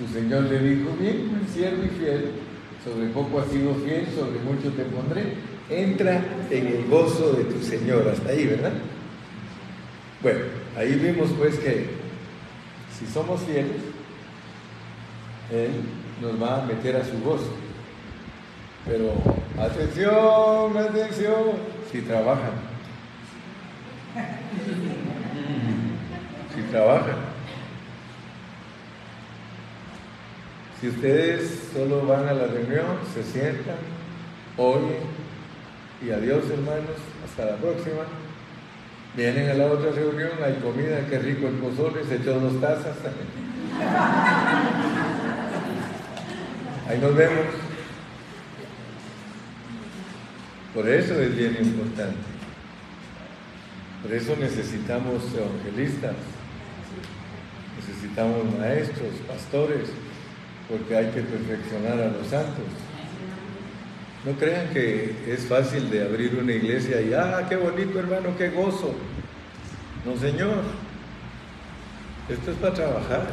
Su Señor le dijo, bien, buen siervo y fiel, sobre poco has sido fiel, sobre mucho te pondré, entra en el gozo de tu Señor, hasta ahí, ¿verdad? Bueno, ahí vimos pues que si somos fieles, Él nos va a meter a su gozo. Pero atención, atención, si trabajan. Si trabajan. Si ustedes solo van a la reunión, se sientan, oyen y adiós hermanos, hasta la próxima. Vienen a la otra reunión, hay comida, qué rico el pozole, se echó dos tazas. Ahí nos vemos. Por eso es bien importante. Por eso necesitamos evangelistas, necesitamos maestros, pastores, porque hay que perfeccionar a los santos. No crean que es fácil de abrir una iglesia y, ah, qué bonito hermano, qué gozo. No, Señor. Esto es para trabajar.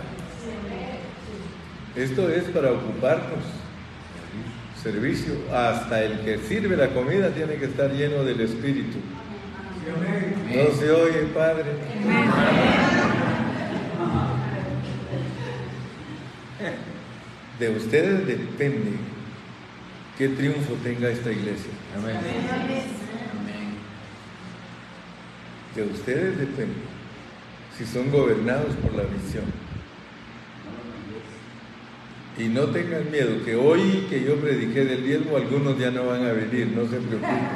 Esto es para ocuparnos. Servicio. Hasta el que sirve la comida tiene que estar lleno del Espíritu. No se oye, Padre. De ustedes depende qué triunfo tenga esta iglesia. Amén. De ustedes depende si son gobernados por la visión. Y no tengan miedo, que hoy que yo prediqué del diezmo, algunos ya no van a venir, no se preocupen.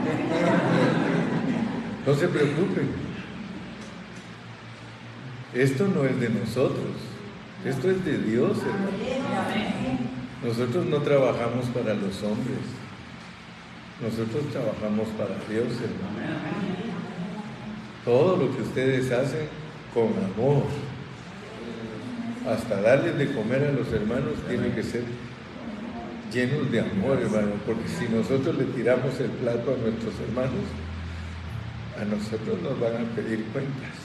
No se preocupen. Esto no es de nosotros, esto es de Dios, hermano. Nosotros no trabajamos para los hombres, nosotros trabajamos para Dios, hermano. Todo lo que ustedes hacen con amor, hasta darles de comer a los hermanos, tiene que ser llenos de amor, hermano, porque si nosotros le tiramos el plato a nuestros hermanos, a nosotros nos van a pedir cuentas.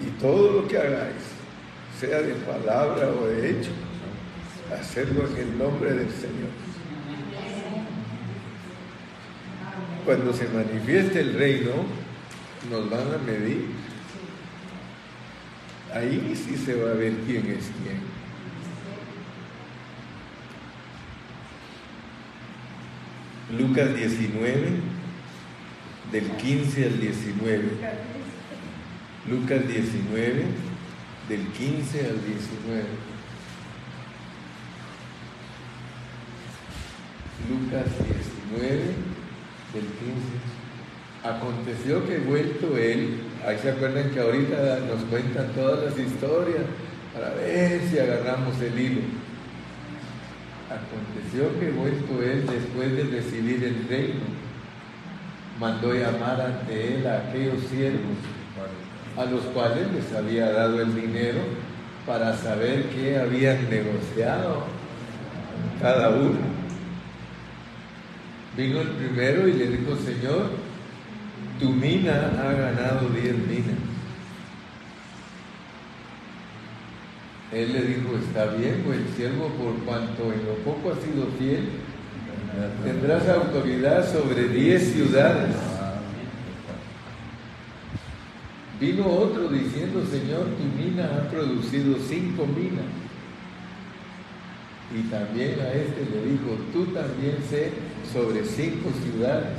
Y todo lo que hagáis, sea de palabra o de hecho, hacerlo en el nombre del Señor. Cuando se manifieste el reino, nos van a medir. Ahí sí se va a ver quién es quién. Lucas 19, del 15 al 19. Lucas 19, del 15 al 19. Lucas 19, del 15. Aconteció que vuelto él, ahí se acuerdan que ahorita nos cuentan todas las historias para ver si agarramos el hilo. Aconteció que vuelto él después de recibir el reino, mandó llamar ante él a aquellos siervos a los cuales les había dado el dinero para saber qué habían negociado cada uno. Vino el primero y le dijo, Señor, tu mina ha ganado diez minas. Él le dijo, está bien, pues siervo, por cuanto en lo poco has sido fiel, tendrás autoridad sobre diez ciudades. Vino otro diciendo, Señor, tu mina ha producido cinco minas. Y también a este le dijo, tú también sé sobre cinco ciudades.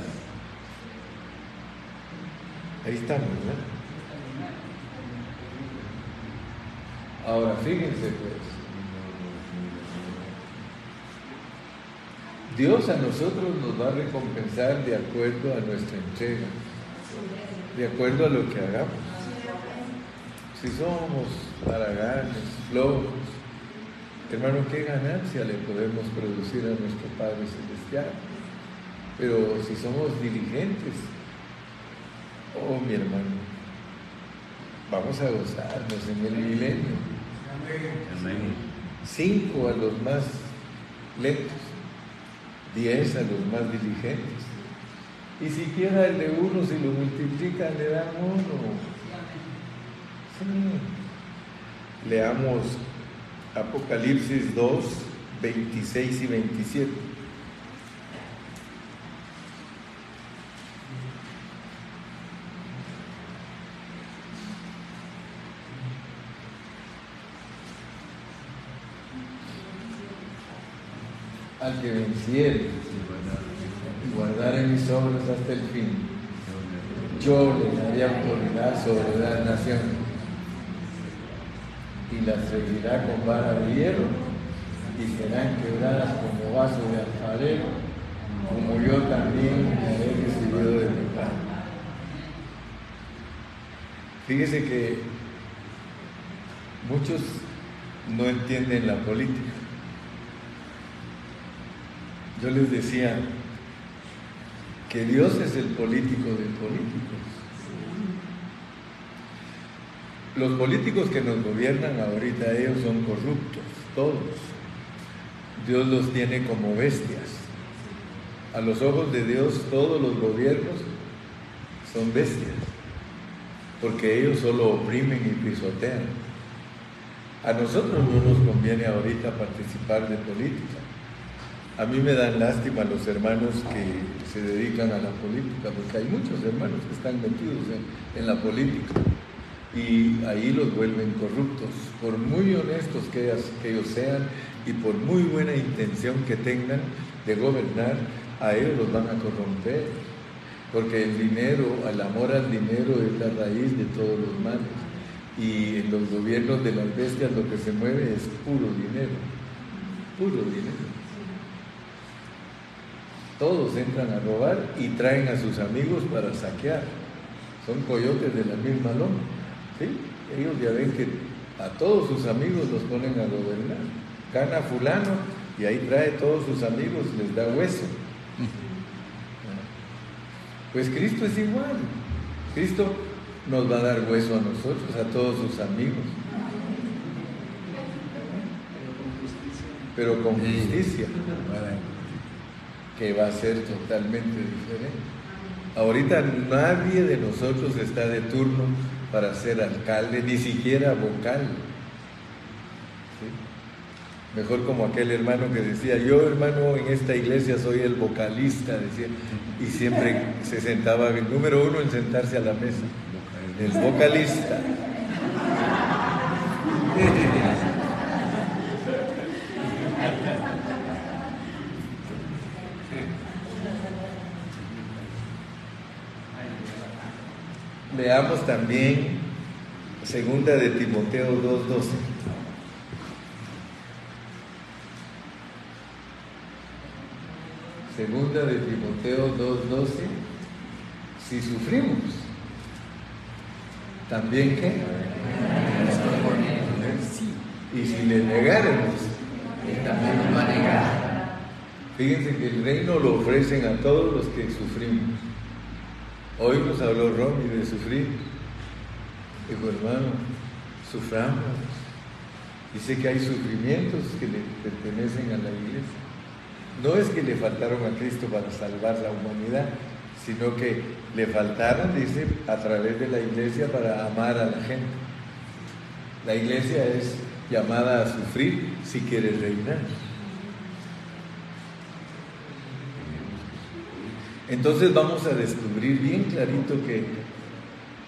Ahí estamos, ¿no? Ahora fíjense pues, Dios a nosotros nos va a recompensar de acuerdo a nuestra entrega, de acuerdo a lo que hagamos. Si somos haraganes, flojos, hermano, ¿qué ganancia le podemos producir a nuestro Padre Celestial? Pero si somos diligentes, oh mi hermano, vamos a gozarnos en el milenio. Amén. Cinco a los más lentos, diez a los más diligentes. Y siquiera el de uno, si lo multiplican, le dan uno. Leamos Apocalipsis 2, 26 y 27. Al que venciere y guardare mis obras hasta el fin, yo le daré autoridad sobre las naciones y las regirá con vara de hierro y serán quebradas como vaso de alfarero, como yo también me he recibido de mi Padre. Fíjese que muchos no entienden la política. Yo les decía que Dios es el político de políticos. Los políticos que nos gobiernan ahorita, ellos son corruptos, todos. Dios los tiene como bestias. A los ojos de Dios todos los gobiernos son bestias, porque ellos solo oprimen y pisotean. A nosotros no nos conviene ahorita participar de política. A mí me dan lástima los hermanos que se dedican a la política, porque hay muchos hermanos que están metidos en, en la política y ahí los vuelven corruptos. Por muy honestos que ellos, sean y por muy buena intención que tengan de gobernar, a ellos los van a corromper. Porque el dinero, el amor al dinero es la raíz de todos los males. Y en los gobiernos de las bestias lo que se mueve es puro dinero, puro dinero. Todos entran a robar y traen a sus amigos para saquear. Son coyotes de la misma loma. ¿Sí? Ellos ya ven que a todos sus amigos los ponen a gobernar. Gana fulano y ahí trae todos sus amigos, les da hueso. Pues Cristo es igual. Cristo nos va a dar hueso a nosotros, a todos sus amigos. Pero con justicia, que va a ser totalmente diferente. Ahorita nadie de nosotros está de turno para ser alcalde, ni siquiera vocal. Mejor como aquel hermano que decía, yo hermano en esta iglesia soy el vocalista, decía, y siempre se sentaba, el número uno en sentarse a la mesa, el vocalista. Leamos también Segunda de Timoteo 2.12. Segunda de Timoteo 2.12. Si sufrimos, también qué? Y si le negáremos, él también nos va a negar. Fíjense que el reino lo ofrecen a todos los que sufrimos. Hoy nos habló Romy de sufrir. Dijo, hermano, suframos. Dice que hay sufrimientos que le pertenecen a la iglesia. No es que le faltaron a Cristo para salvar la humanidad, sino que le faltaron, dice, a través de la iglesia para amar a la gente. La iglesia es llamada a sufrir si quiere reinar. Entonces vamos a descubrir bien clarito que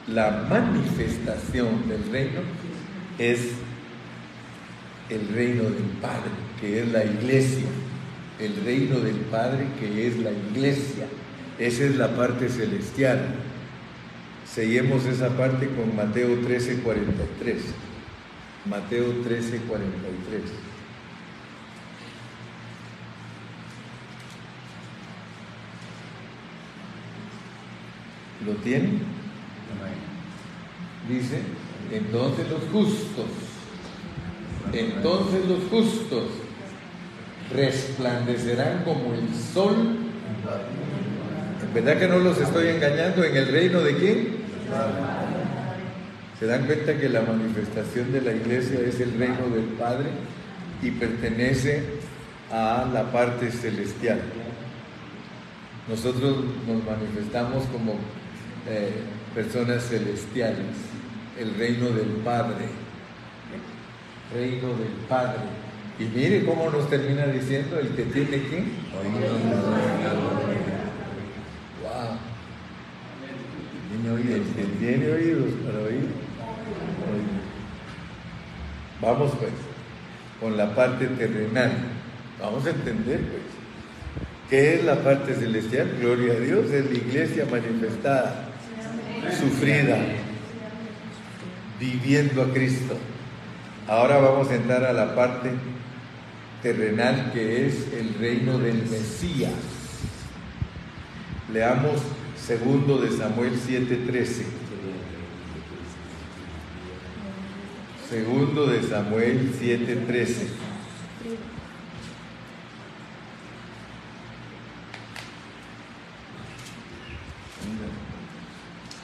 la manifestación del reino es el reino del Padre, que es la iglesia. El reino del Padre, que es la iglesia. Esa es la parte celestial. Seguimos esa parte con Mateo 13, 43. Mateo 13, 43. ¿Lo tienen? Dice, entonces los justos, entonces los justos resplandecerán como el sol. ¿En verdad que no los estoy engañando? ¿En el reino de quién? ¿Se dan cuenta que la manifestación de la iglesia es el reino del Padre y pertenece a la parte celestial? Nosotros nos manifestamos como eh, personas celestiales, el reino del Padre, reino del Padre. Y mire cómo nos termina diciendo el que tiene que. Wow. El que tiene oídos para oír. Vamos pues con la parte terrenal. Vamos a entender pues. ¿Qué es la parte celestial? Gloria a Dios, es la iglesia manifestada, sufrida, viviendo a Cristo. Ahora vamos a entrar a la parte terrenal que es el reino del Mesías. Leamos segundo de Samuel 7:13. Segundo de Samuel 7:13.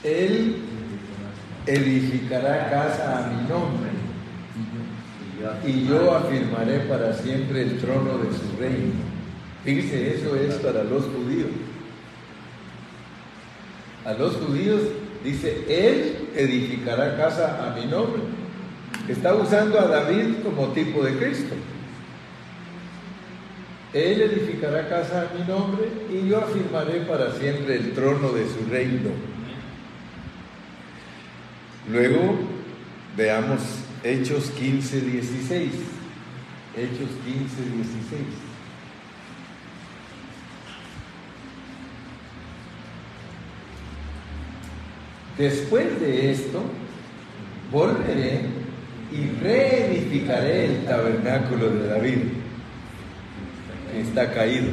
Él edificará casa a mi nombre y yo afirmaré para siempre el trono de su reino. Fíjese, eso es para los judíos. A los judíos dice, Él edificará casa a mi nombre. Está usando a David como tipo de Cristo. Él edificará casa a mi nombre y yo afirmaré para siempre el trono de su reino. Luego veamos Hechos 15, 16. Hechos 15, 16. Después de esto, volveré y reedificaré el tabernáculo de David, que está caído.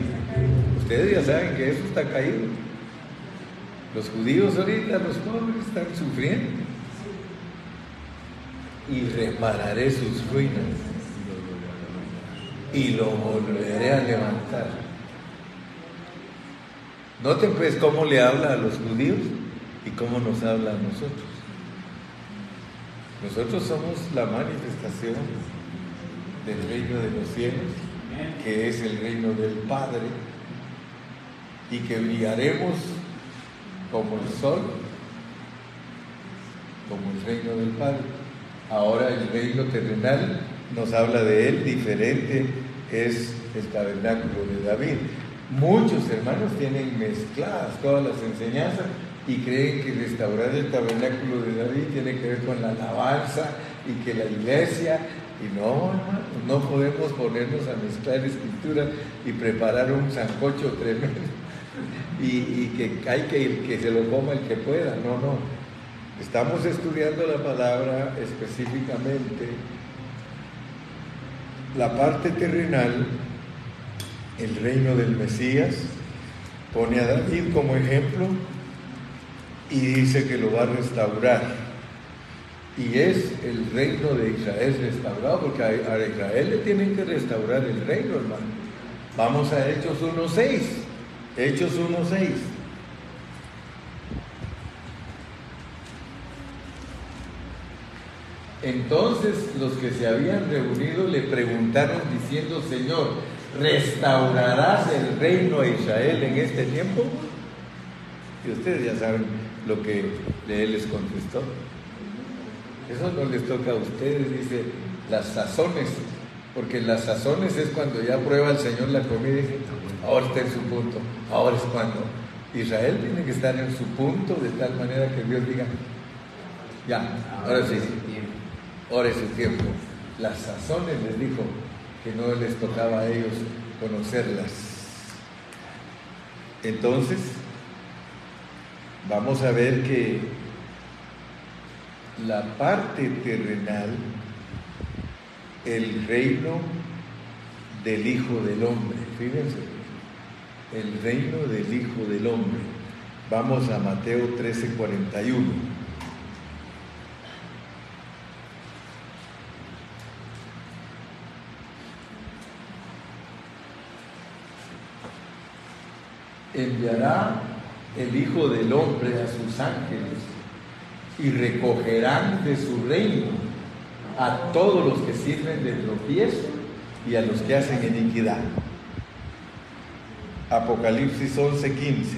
Ustedes ya saben que eso está caído. Los judíos ahorita, los pobres, están sufriendo. Y repararé sus ruinas. Y lo volveré a levantar. Noten pues cómo le habla a los judíos y cómo nos habla a nosotros. Nosotros somos la manifestación del reino de los cielos, que es el reino del Padre, y que brillaremos como el sol, como el reino del Padre. Ahora el reino terrenal nos habla de él diferente, es el tabernáculo de David. Muchos hermanos tienen mezcladas todas las enseñanzas y creen que restaurar el tabernáculo de David tiene que ver con la alabanza y que la iglesia, y no, no podemos ponernos a mezclar escritura y preparar un sancocho tremendo y, y que hay que, que se lo coma el que pueda, no, no. Estamos estudiando la palabra específicamente, la parte terrenal, el reino del Mesías, pone a David como ejemplo y dice que lo va a restaurar. Y es el reino de Israel restaurado, porque a Israel le tienen que restaurar el reino, hermano. Vamos a Hechos 1.6. Hechos 1.6. Entonces los que se habían reunido le preguntaron diciendo, Señor, ¿restaurarás el reino a Israel en este tiempo? Y ustedes ya saben lo que él les contestó. Eso no les toca a ustedes, dice, las sazones, porque las sazones es cuando ya prueba el Señor la comida y dice, ahora está en su punto, ahora es cuando. Israel tiene que estar en su punto de tal manera que Dios diga, ya, ahora sí, es su tiempo. Las sazones les dijo que no les tocaba a ellos conocerlas. Entonces, vamos a ver que la parte terrenal, el reino del Hijo del Hombre. Fíjense, el reino del Hijo del Hombre. Vamos a Mateo 13, 41. Enviará el Hijo del Hombre a sus ángeles y recogerán de su reino a todos los que sirven de tropiezo y a los que hacen iniquidad. Apocalipsis 11:15.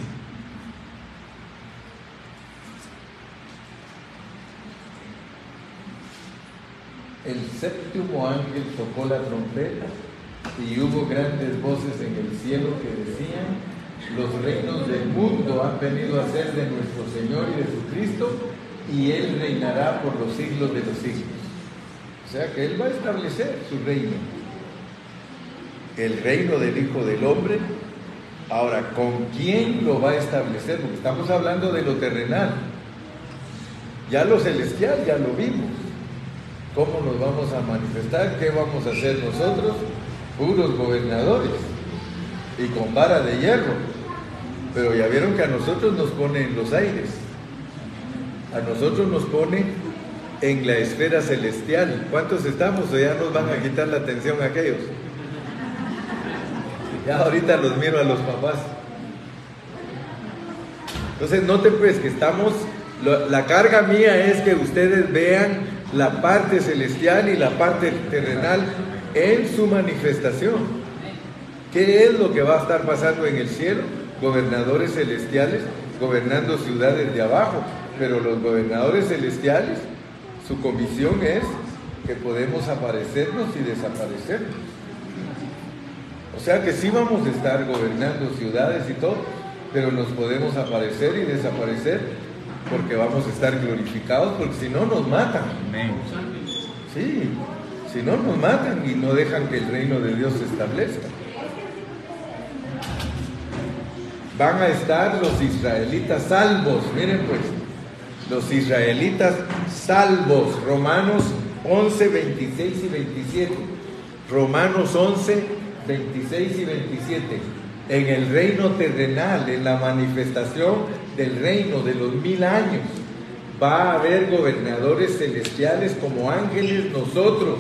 El séptimo ángel tocó la trompeta y hubo grandes voces en el cielo que decían, los reinos del mundo han venido a ser de nuestro Señor y de su Cristo y Él reinará por los siglos de los siglos. O sea que Él va a establecer su reino. El reino del Hijo del Hombre. Ahora, ¿con quién lo va a establecer? Porque estamos hablando de lo terrenal. Ya lo celestial, ya lo vimos. ¿Cómo nos vamos a manifestar? ¿Qué vamos a hacer nosotros? Puros gobernadores y con vara de hierro. Pero ya vieron que a nosotros nos pone en los aires. A nosotros nos pone en la esfera celestial. ¿Cuántos estamos o ya nos van a quitar la atención aquellos? Ya ahorita los miro a los papás. Entonces noten pues que estamos, la carga mía es que ustedes vean la parte celestial y la parte terrenal en su manifestación. ¿Qué es lo que va a estar pasando en el cielo? Gobernadores celestiales gobernando ciudades de abajo, pero los gobernadores celestiales, su comisión es que podemos aparecernos y desaparecernos. O sea que sí vamos a estar gobernando ciudades y todo, pero nos podemos aparecer y desaparecer porque vamos a estar glorificados, porque si no nos matan. Sí, si no nos matan y no dejan que el reino de Dios se establezca. Van a estar los israelitas salvos, miren pues, los israelitas salvos, Romanos 11, 26 y 27. Romanos 11, 26 y 27. En el reino terrenal, en la manifestación del reino de los mil años, va a haber gobernadores celestiales como ángeles nosotros,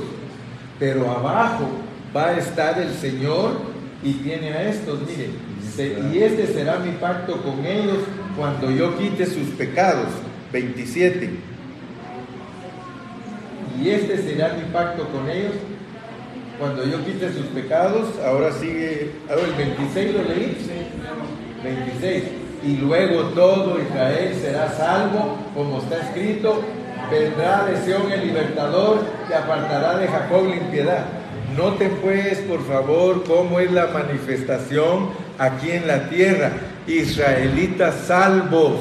pero abajo va a estar el Señor y tiene a estos, miren, y este será mi pacto con ellos cuando yo quite sus pecados 27. Y este será mi pacto con ellos cuando yo quite sus pecados. Ahora sigue, ahora el 26 lo leí. 26. Y luego todo Israel será salvo, como está escrito, vendrá de Sion el libertador y apartará de Jacob la impiedad. Noten pues, por favor, cómo es la manifestación aquí en la tierra. Israelitas salvos.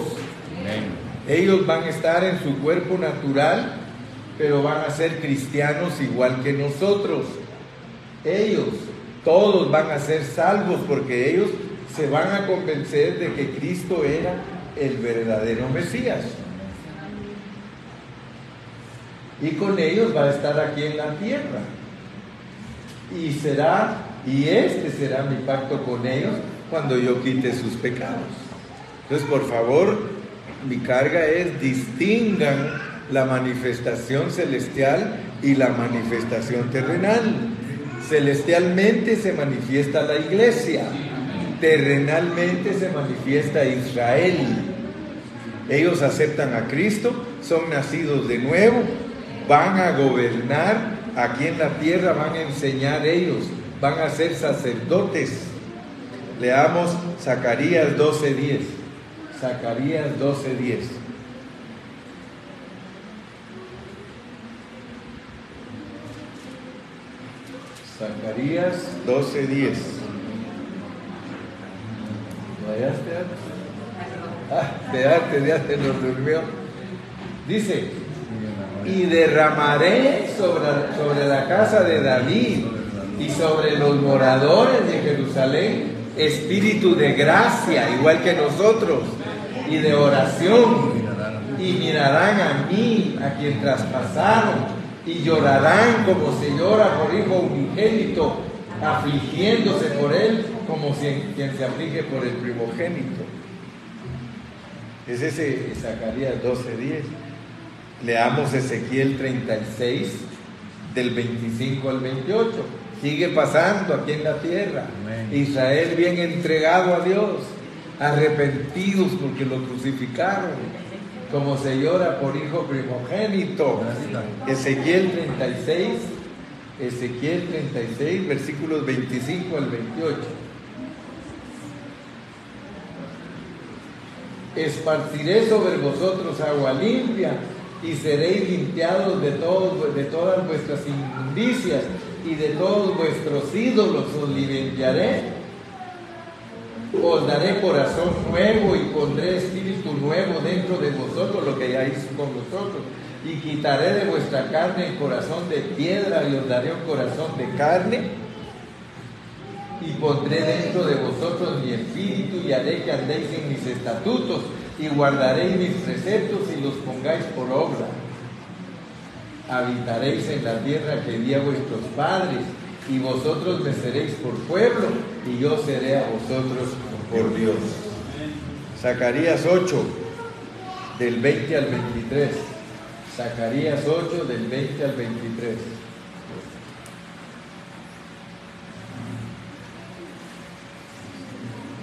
Ellos van a estar en su cuerpo natural, pero van a ser cristianos igual que nosotros. Ellos, todos van a ser salvos porque ellos se van a convencer de que Cristo era el verdadero Mesías. y con ellos va a estar aquí en la tierra. Y será, y este será mi pacto con ellos cuando yo quite sus pecados. Entonces, por favor, mi carga es distingan la manifestación celestial y la manifestación terrenal. Celestialmente se manifiesta la iglesia, terrenalmente se manifiesta Israel. Ellos aceptan a Cristo, son nacidos de nuevo, van a gobernar aquí en la tierra, van a enseñar ellos, van a ser sacerdotes. Leamos Zacarías 12:10. Zacarías 12:10. Zacarías 12:10. ¿Vayaste Ah, te ya te nos durmió. Dice, y derramaré sobre, sobre la casa de David y sobre los moradores de Jerusalén espíritu de gracia, igual que nosotros, y de oración, y mirarán a mí, a quien traspasaron, y llorarán como se llora por hijo unigénito, afligiéndose por él como quien se aflige por el primogénito. Es ese Zacarías 12:10. Leamos Ezequiel 36, del 25 al 28. Sigue pasando aquí en la tierra. Israel bien entregado a Dios, arrepentidos porque lo crucificaron, como se llora por hijo primogénito. Ezequiel 36, Ezequiel 36, versículos 25 al 28. Esparciré sobre vosotros agua limpia y seréis limpiados de, todos, de todas vuestras inmundicias y de todos vuestros ídolos os limpiaré. Os daré corazón nuevo y pondré espíritu nuevo dentro de vosotros, lo que ya hizo con vosotros. Y quitaré de vuestra carne el corazón de piedra y os daré un corazón de carne. Y pondré dentro de vosotros mi espíritu y haré que andéis en mis estatutos y guardaréis mis preceptos y los pongáis por obra. Habitaréis en la tierra que di a vuestros padres, y vosotros me seréis por pueblo, y yo seré a vosotros por Dios. Zacarías 8, del 20 al 23. Zacarías 8, del 20 al 23.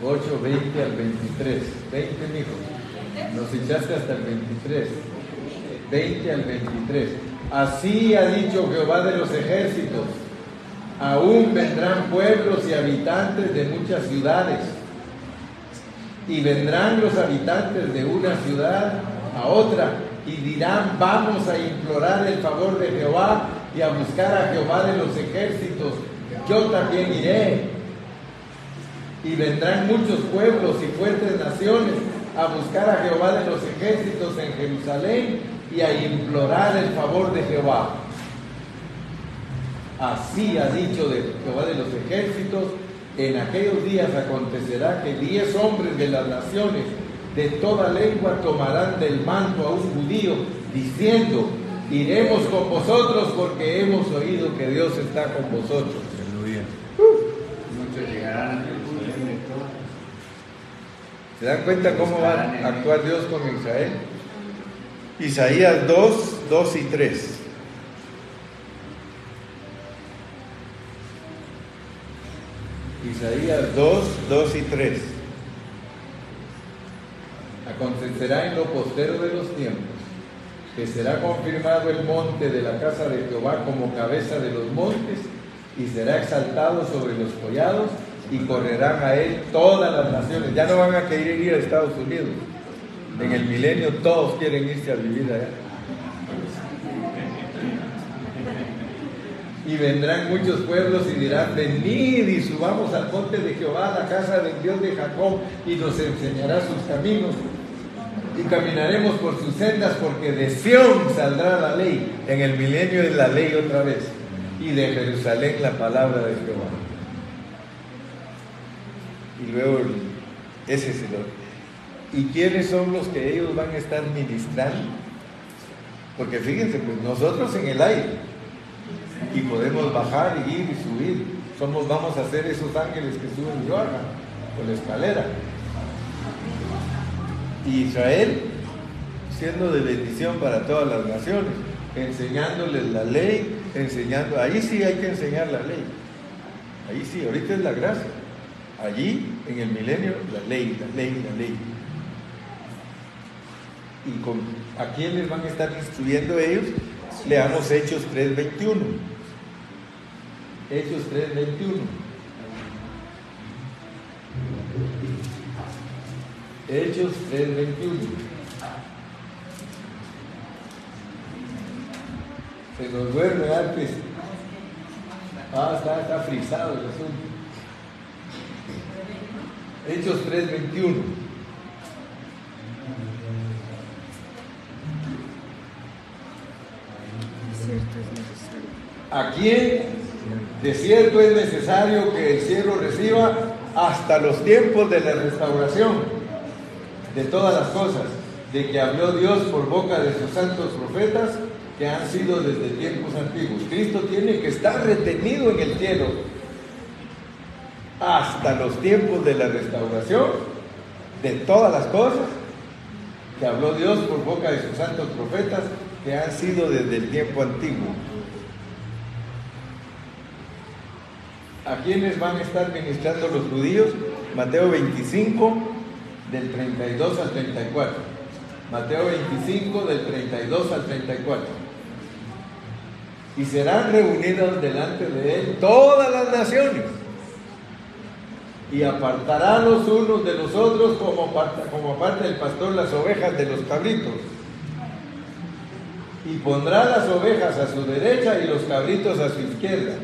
8, 20 al 23. 20, hijos. Nos echaste hasta el 23. 20 al 23. Así ha dicho Jehová de los ejércitos. Aún vendrán pueblos y habitantes de muchas ciudades. Y vendrán los habitantes de una ciudad a otra y dirán, vamos a implorar el favor de Jehová y a buscar a Jehová de los ejércitos. Yo también iré. Y vendrán muchos pueblos y fuertes naciones a buscar a Jehová de los ejércitos en Jerusalén y a implorar el favor de Jehová. Así ha dicho de Jehová de los ejércitos, en aquellos días acontecerá que diez hombres de las naciones de toda lengua tomarán del manto a un judío, diciendo, iremos con vosotros porque hemos oído que Dios está con vosotros. Muchos llegarán ¿Se dan cuenta cómo va a actuar Dios con Israel? Isaías 2, 2 y 3. Isaías 2, 2 y 3. Acontecerá en lo postero de los tiempos que será confirmado el monte de la casa de Jehová como cabeza de los montes y será exaltado sobre los collados y correrán a él todas las naciones. Ya no van a querer ir a Estados Unidos. En el milenio todos quieren irse a vivir allá. Y vendrán muchos pueblos y dirán, venid y subamos al monte de Jehová, la casa del Dios de Jacob, y nos enseñará sus caminos. Y caminaremos por sus sendas, porque de Sión saldrá la ley. En el milenio es la ley otra vez. Y de Jerusalén la palabra de Jehová y luego ese es el otro. ¿Y quiénes son los que ellos van a estar ministrando? Porque fíjense, pues nosotros en el aire y podemos bajar y ir y subir. Somos, vamos a ser esos ángeles que suben y bajan por la escalera. Y Israel siendo de bendición para todas las naciones, enseñándoles la ley, enseñando, ahí sí hay que enseñar la ley. Ahí sí, ahorita es la gracia. Allí, en el milenio, la ley, la ley, la ley. ¿Y con, a quién les van a estar instruyendo ellos? Leamos Hechos 3.21. Hechos 3.21. Hechos 3.21. Se nos duerme antes. Ah, está, está frisado el asunto. Hechos 3.21. ¿A quién de cierto es necesario que el cielo reciba hasta los tiempos de la restauración de todas las cosas, de que habló Dios por boca de sus santos profetas que han sido desde tiempos antiguos. Cristo tiene que estar retenido en el cielo hasta los tiempos de la restauración de todas las cosas que habló Dios por boca de sus santos profetas que han sido desde el tiempo antiguo. ¿A quiénes van a estar ministrando los judíos? Mateo 25, del 32 al 34. Mateo 25, del 32 al 34. Y serán reunidos delante de él todas las naciones. Y apartará los unos de los otros como, como parte del pastor las ovejas de los cabritos. Y pondrá las ovejas a su derecha y los cabritos a su izquierda.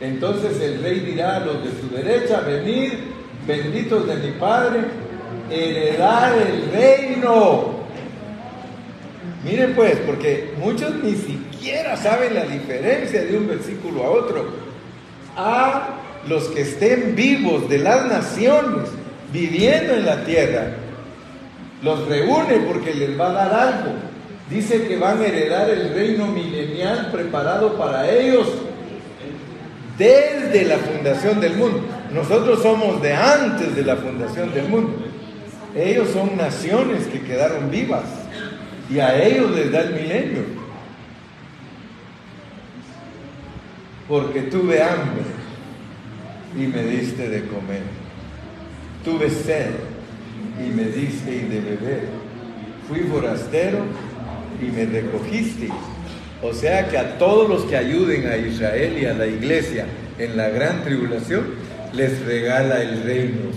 Entonces el rey dirá a los de su derecha, venid, benditos de mi Padre, heredar el reino. Miren pues, porque muchos ni siquiera saben la diferencia de un versículo a otro. A los que estén vivos de las naciones, viviendo en la tierra, los reúne porque les va a dar algo. Dice que van a heredar el reino milenial preparado para ellos desde la fundación del mundo. Nosotros somos de antes de la fundación del mundo. Ellos son naciones que quedaron vivas y a ellos les da el milenio. Porque tuve hambre y me diste de comer. Tuve sed y me diste de beber. Fui forastero y me recogisteis o sea que a todos los que ayuden a Israel y a la iglesia en la gran tribulación, les regala el reino.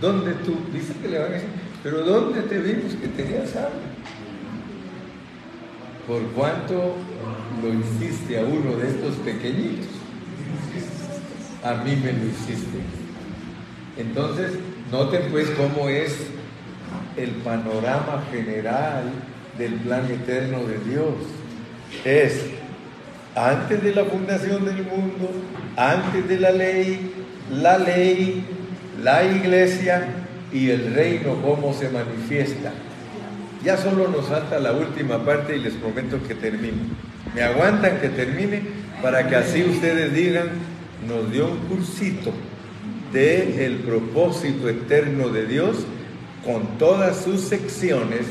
¿Dónde tú? Dice que le van a decir, pero ¿dónde te vimos que tenías hambre? ¿Por cuánto lo hiciste a uno de estos pequeñitos? A mí me lo hiciste. Entonces, noten pues cómo es el panorama general del plan eterno de Dios. Es antes de la fundación del mundo, antes de la ley, la ley, la iglesia y el reino, cómo se manifiesta. Ya solo nos falta la última parte y les prometo que termine. Me aguantan que termine para que así ustedes digan, nos dio un cursito de el propósito eterno de Dios con todas sus secciones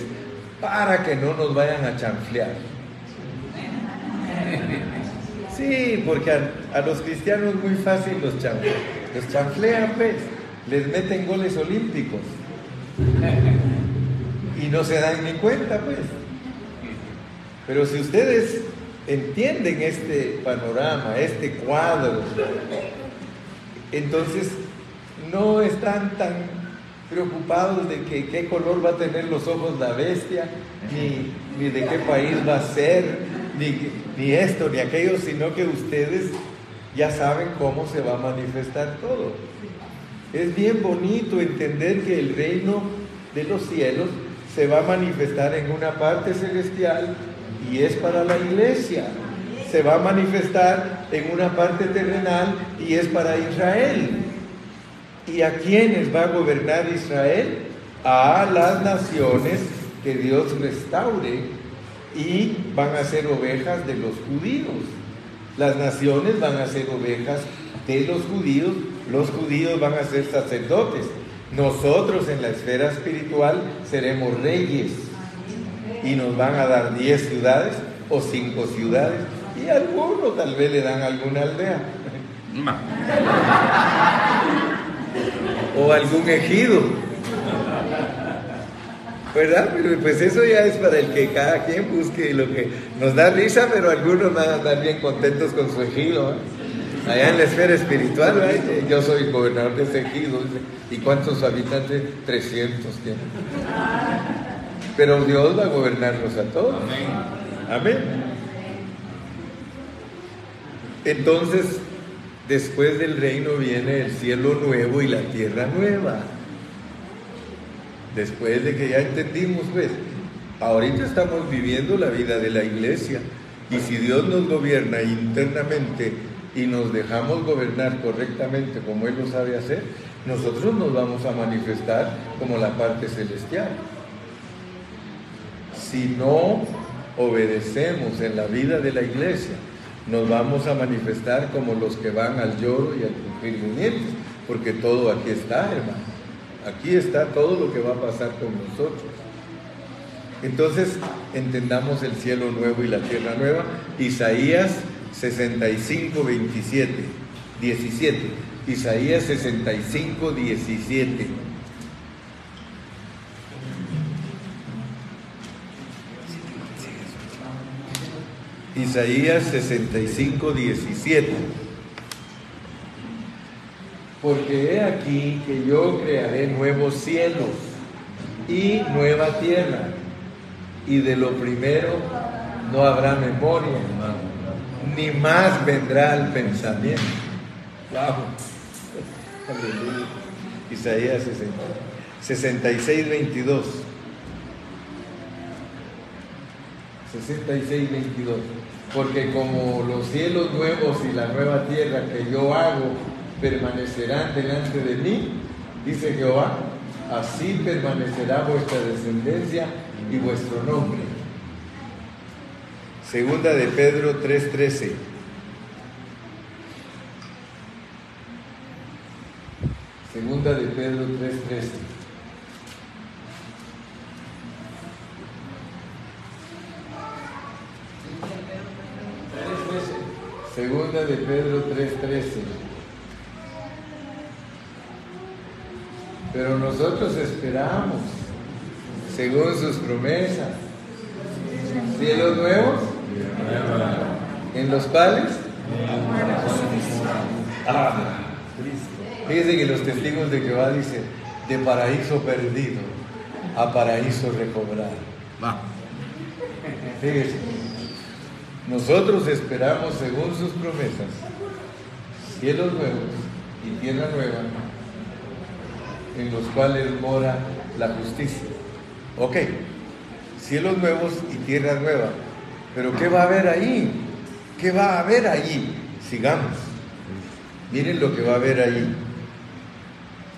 para que no nos vayan a chanflear. Sí, porque a, los cristianos muy fácil los chanflean. Los chanflean, pues, les meten goles olímpicos. Y no se dan ni cuenta, pues. Pero si ustedes entienden este panorama, este cuadro, entonces no están tan preocupados de qué color va a tener los ojos la bestia, ni, de qué país va a ser, ni, ni esto, ni aquello, sino que ustedes ya saben cómo se va a manifestar todo. Es bien bonito entender que el reino de los cielos se va a manifestar en una parte celestial y es para la iglesia. Se va a manifestar en una parte terrenal y es para Israel. ¿Y a quiénes va a gobernar Israel? A las naciones que Dios restaure y van a ser ovejas de los judíos. Las naciones van a ser ovejas de los judíos, los judíos van a ser sacerdotes. Nosotros en la esfera espiritual seremos reyes y nos van a dar 10 ciudades o 5 ciudades y alguno tal vez le dan alguna aldea. o algún ejido. ¿Verdad? Pero pues eso ya es para el que cada quien busque lo que nos da risa, pero algunos van a estar bien contentos con su ejido. ¿eh? Allá en la esfera espiritual, ¿eh? yo soy gobernador de ese ejido. ¿Y cuántos habitantes? 300 tienen. Pero Dios va a gobernarnos a todos. Amén. Entonces, después del reino viene el cielo nuevo y la tierra nueva. Después de que ya entendimos, pues, ahorita estamos viviendo la vida de la iglesia. Y si Dios nos gobierna internamente y nos dejamos gobernar correctamente como Él lo sabe hacer, nosotros nos vamos a manifestar como la parte celestial. Si no obedecemos en la vida de la iglesia, nos vamos a manifestar como los que van al lloro y al cumplir porque todo aquí está, hermano. Aquí está todo lo que va a pasar con nosotros. Entonces, entendamos el cielo nuevo y la tierra nueva. Isaías 65, 27, 17. Isaías 65, 17. Isaías 65, 17. Porque he aquí que yo crearé nuevos cielos y nueva tierra, y de lo primero no habrá memoria, ni más vendrá el pensamiento. Wow. Isaías 66, 22. 66, 22 porque como los cielos nuevos y la nueva tierra que yo hago permanecerán delante de mí, dice Jehová, así permanecerá vuestra descendencia y vuestro nombre. Segunda de Pedro 3:13. Segunda de Pedro 3:13. Segunda de Pedro 3:13. Pero nosotros esperamos, según sus promesas, cielos nuevos, en los cuales. Ah, Fíjense que los testigos de Jehová dicen, de paraíso perdido a paraíso recobrado. Fíjense. Nosotros esperamos, según sus promesas, cielos nuevos y tierra nueva, en los cuales mora la justicia. Ok, cielos nuevos y tierra nueva. Pero ¿qué va a haber ahí? ¿Qué va a haber allí? Sigamos. Miren lo que va a haber ahí.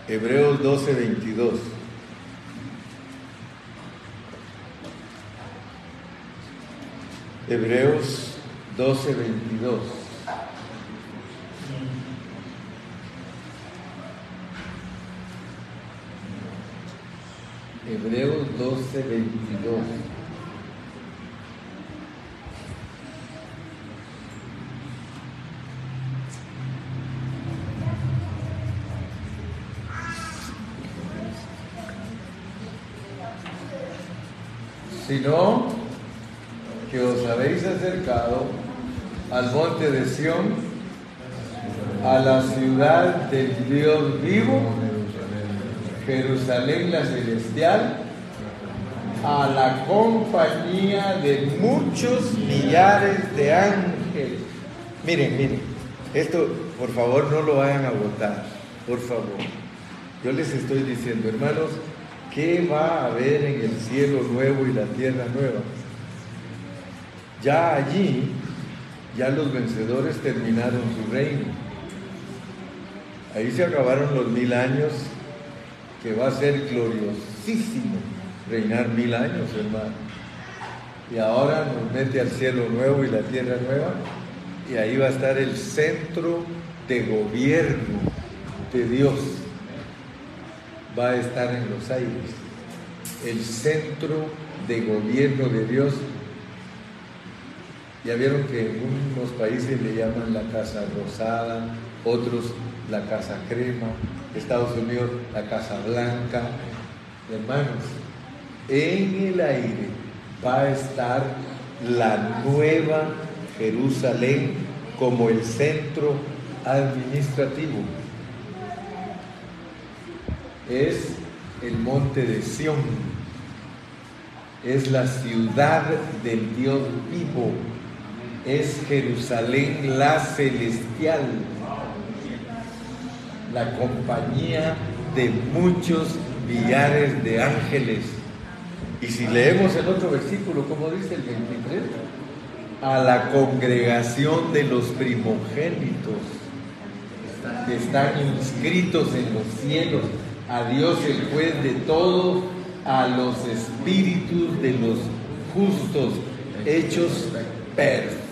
Hebreos 12, 22. Hebreos 12, 22. Hebreos 12, 22. Si no, acercado al monte de Sión, a la ciudad del Dios vivo, Jerusalén la celestial, a la compañía de muchos millares de ángeles. Miren, miren, esto por favor no lo vayan a votar, por favor. Yo les estoy diciendo, hermanos, ¿qué va a haber en el cielo nuevo y la tierra nueva? Ya allí, ya los vencedores terminaron su reino. Ahí se acabaron los mil años, que va a ser gloriosísimo. reinar mil años, hermano. Y ahora nos mete al cielo nuevo y la tierra nueva, y ahí va a estar el centro de gobierno de Dios. Va a estar en los aires. El centro de gobierno de Dios. Ya vieron que en unos países le llaman la Casa Rosada, otros la Casa Crema, Estados Unidos la Casa Blanca. Hermanos, en el aire va a estar la nueva Jerusalén como el centro administrativo. Es el monte de Sión, es la ciudad del Dios vivo, es Jerusalén la celestial, la compañía de muchos millares de ángeles. Y si leemos el otro versículo, como dice el 23, a la congregación de los primogénitos que están inscritos en los cielos, a Dios el juez de todo, a los espíritus de los justos, hechos perfectos.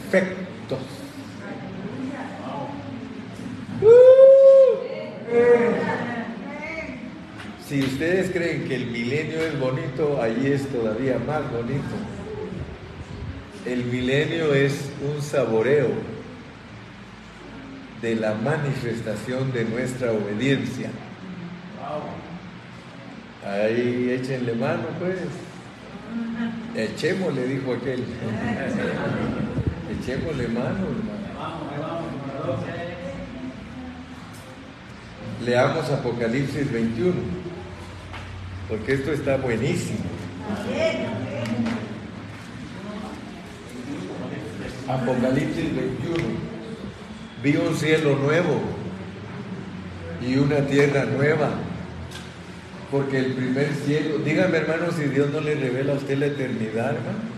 Si ustedes creen que el milenio es bonito, allí es todavía más bonito. El milenio es un saboreo de la manifestación de nuestra obediencia. Ahí échenle mano, pues. Echémosle, dijo aquel. Echémosle mano, hermano. Leamos Apocalipsis 21, porque esto está buenísimo. Apocalipsis 21. Vi un cielo nuevo y una tierra nueva. Porque el primer cielo, dígame hermano si Dios no le revela a usted la eternidad, hermano.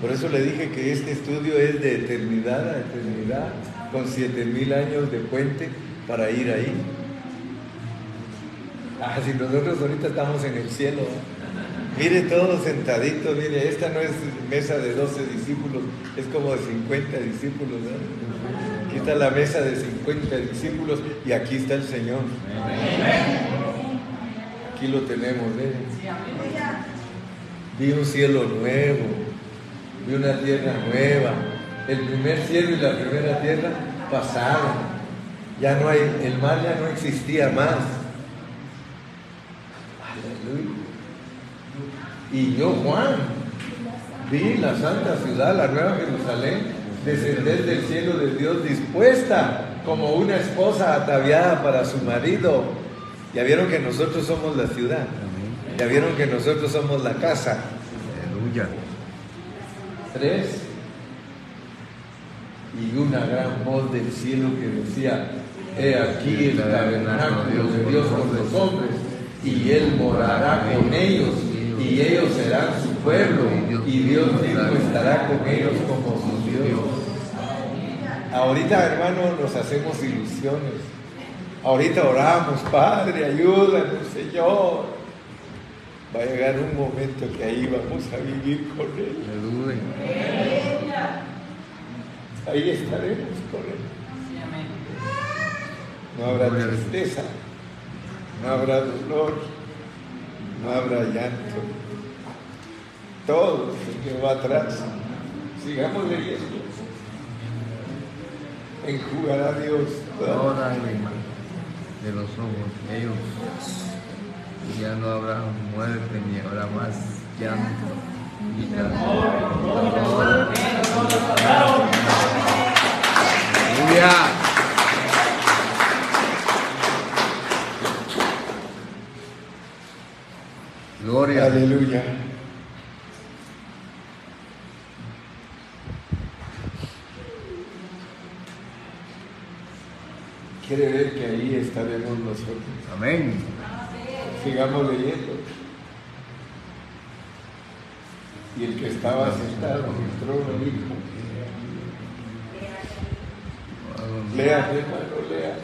Por eso le dije que este estudio es de eternidad a eternidad, con siete mil años de puente para ir ahí. Ah, si nosotros ahorita estamos en el cielo. Mire todos sentaditos, mire, esta no es mesa de 12 discípulos, es como de 50 discípulos. ¿no? Aquí está la mesa de 50 discípulos y aquí está el Señor. Aquí lo tenemos, ¿eh? Vi un cielo nuevo, vi una tierra nueva. El primer cielo y la primera tierra pasaron. Ya no hay, el mar ya no existía más. Aleluya. Y yo, Juan, vi la santa ciudad, la nueva Jerusalén, descender del cielo de Dios dispuesta como una esposa ataviada para su marido. Ya vieron que nosotros somos la ciudad. Ya vieron que nosotros somos la casa. Aleluya. Tres. Y una gran voz del cielo que decía, he aquí el tabernáculo de Dios con los hombres, y Él morará con ellos, y ellos serán su pueblo, y Dios mismo estará con ellos como su Dios. Ahorita, hermanos, nos hacemos ilusiones. Ahorita oramos, Padre, ayúdanos, Señor. Va a llegar un momento que ahí vamos a vivir con Él. Aleluya. Ahí estaremos con Él. No habrá tristeza, no habrá dolor, no habrá llanto. Todo se quedó atrás. Sigamos leyendo. Enjugará Dios toda lágrima de los ojos de ellos. Ya no habrá muerte ni habrá más llanto. ni. Aleluya. Gloria. Aleluya. Quiere ver que ahí estaremos nosotros. Amén. Sigamos leyendo. Y el que estaba sentado en el trono dijo, lea, hermano, lea.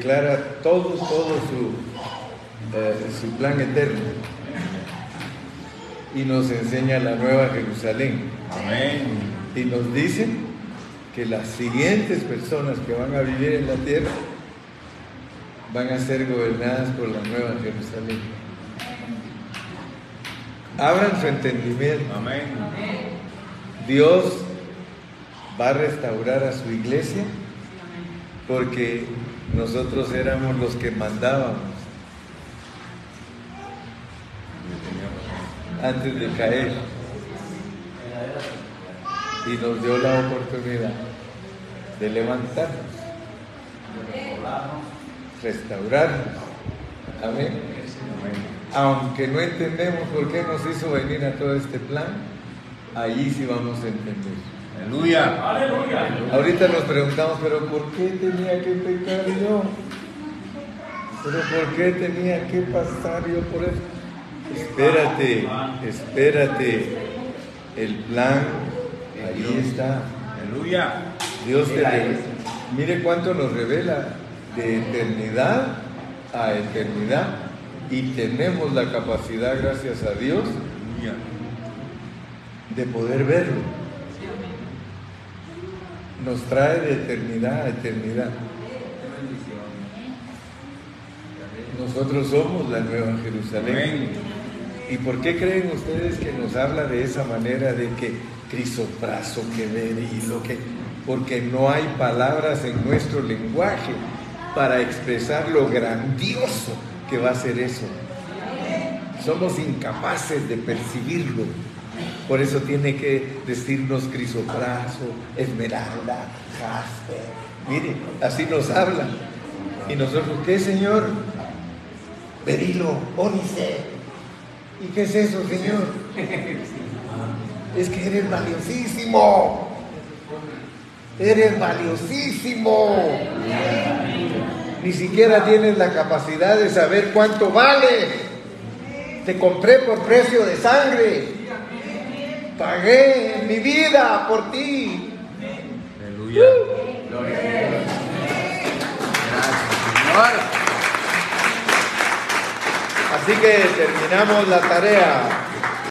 declara todo, todo su, eh, su plan eterno y nos enseña la nueva Jerusalén. Amén. Y nos dice que las siguientes personas que van a vivir en la tierra van a ser gobernadas por la nueva Jerusalén. Abran su entendimiento. Amén. Dios va a restaurar a su iglesia porque nosotros éramos los que mandábamos. Antes de caer. Y nos dio la oportunidad de levantarnos, restaurarnos. Amén. Aunque no entendemos por qué nos hizo venir a todo este plan, ahí sí vamos a entender. Aleluya. Ahorita nos preguntamos, pero ¿por qué tenía que pecar yo? ¿Pero por qué tenía que pasar yo por eso? Espérate, espérate. El plan, ahí está. Aleluya. Dios te revela. Mire cuánto nos revela de eternidad a eternidad. Y tenemos la capacidad, gracias a Dios, Aleluya. de poder verlo. Nos trae de eternidad a eternidad. Nosotros somos la nueva Jerusalén. ¿Y por qué creen ustedes que nos habla de esa manera de que crisoprazo, que verilo, que porque no hay palabras en nuestro lenguaje para expresar lo grandioso que va a ser eso. Somos incapaces de percibirlo. Por eso tiene que decirnos crisoprazo, esmeralda, jaspe. Mire, así nos habla. Y nosotros, ¿qué señor? Berilo, ónice. ¿Y qué es eso, Señor? Es que eres valiosísimo. Eres valiosísimo. Ni siquiera tienes la capacidad de saber cuánto vale. Te compré por precio de sangre. Pagué mi vida por ti. Aleluya. Así que terminamos la tarea.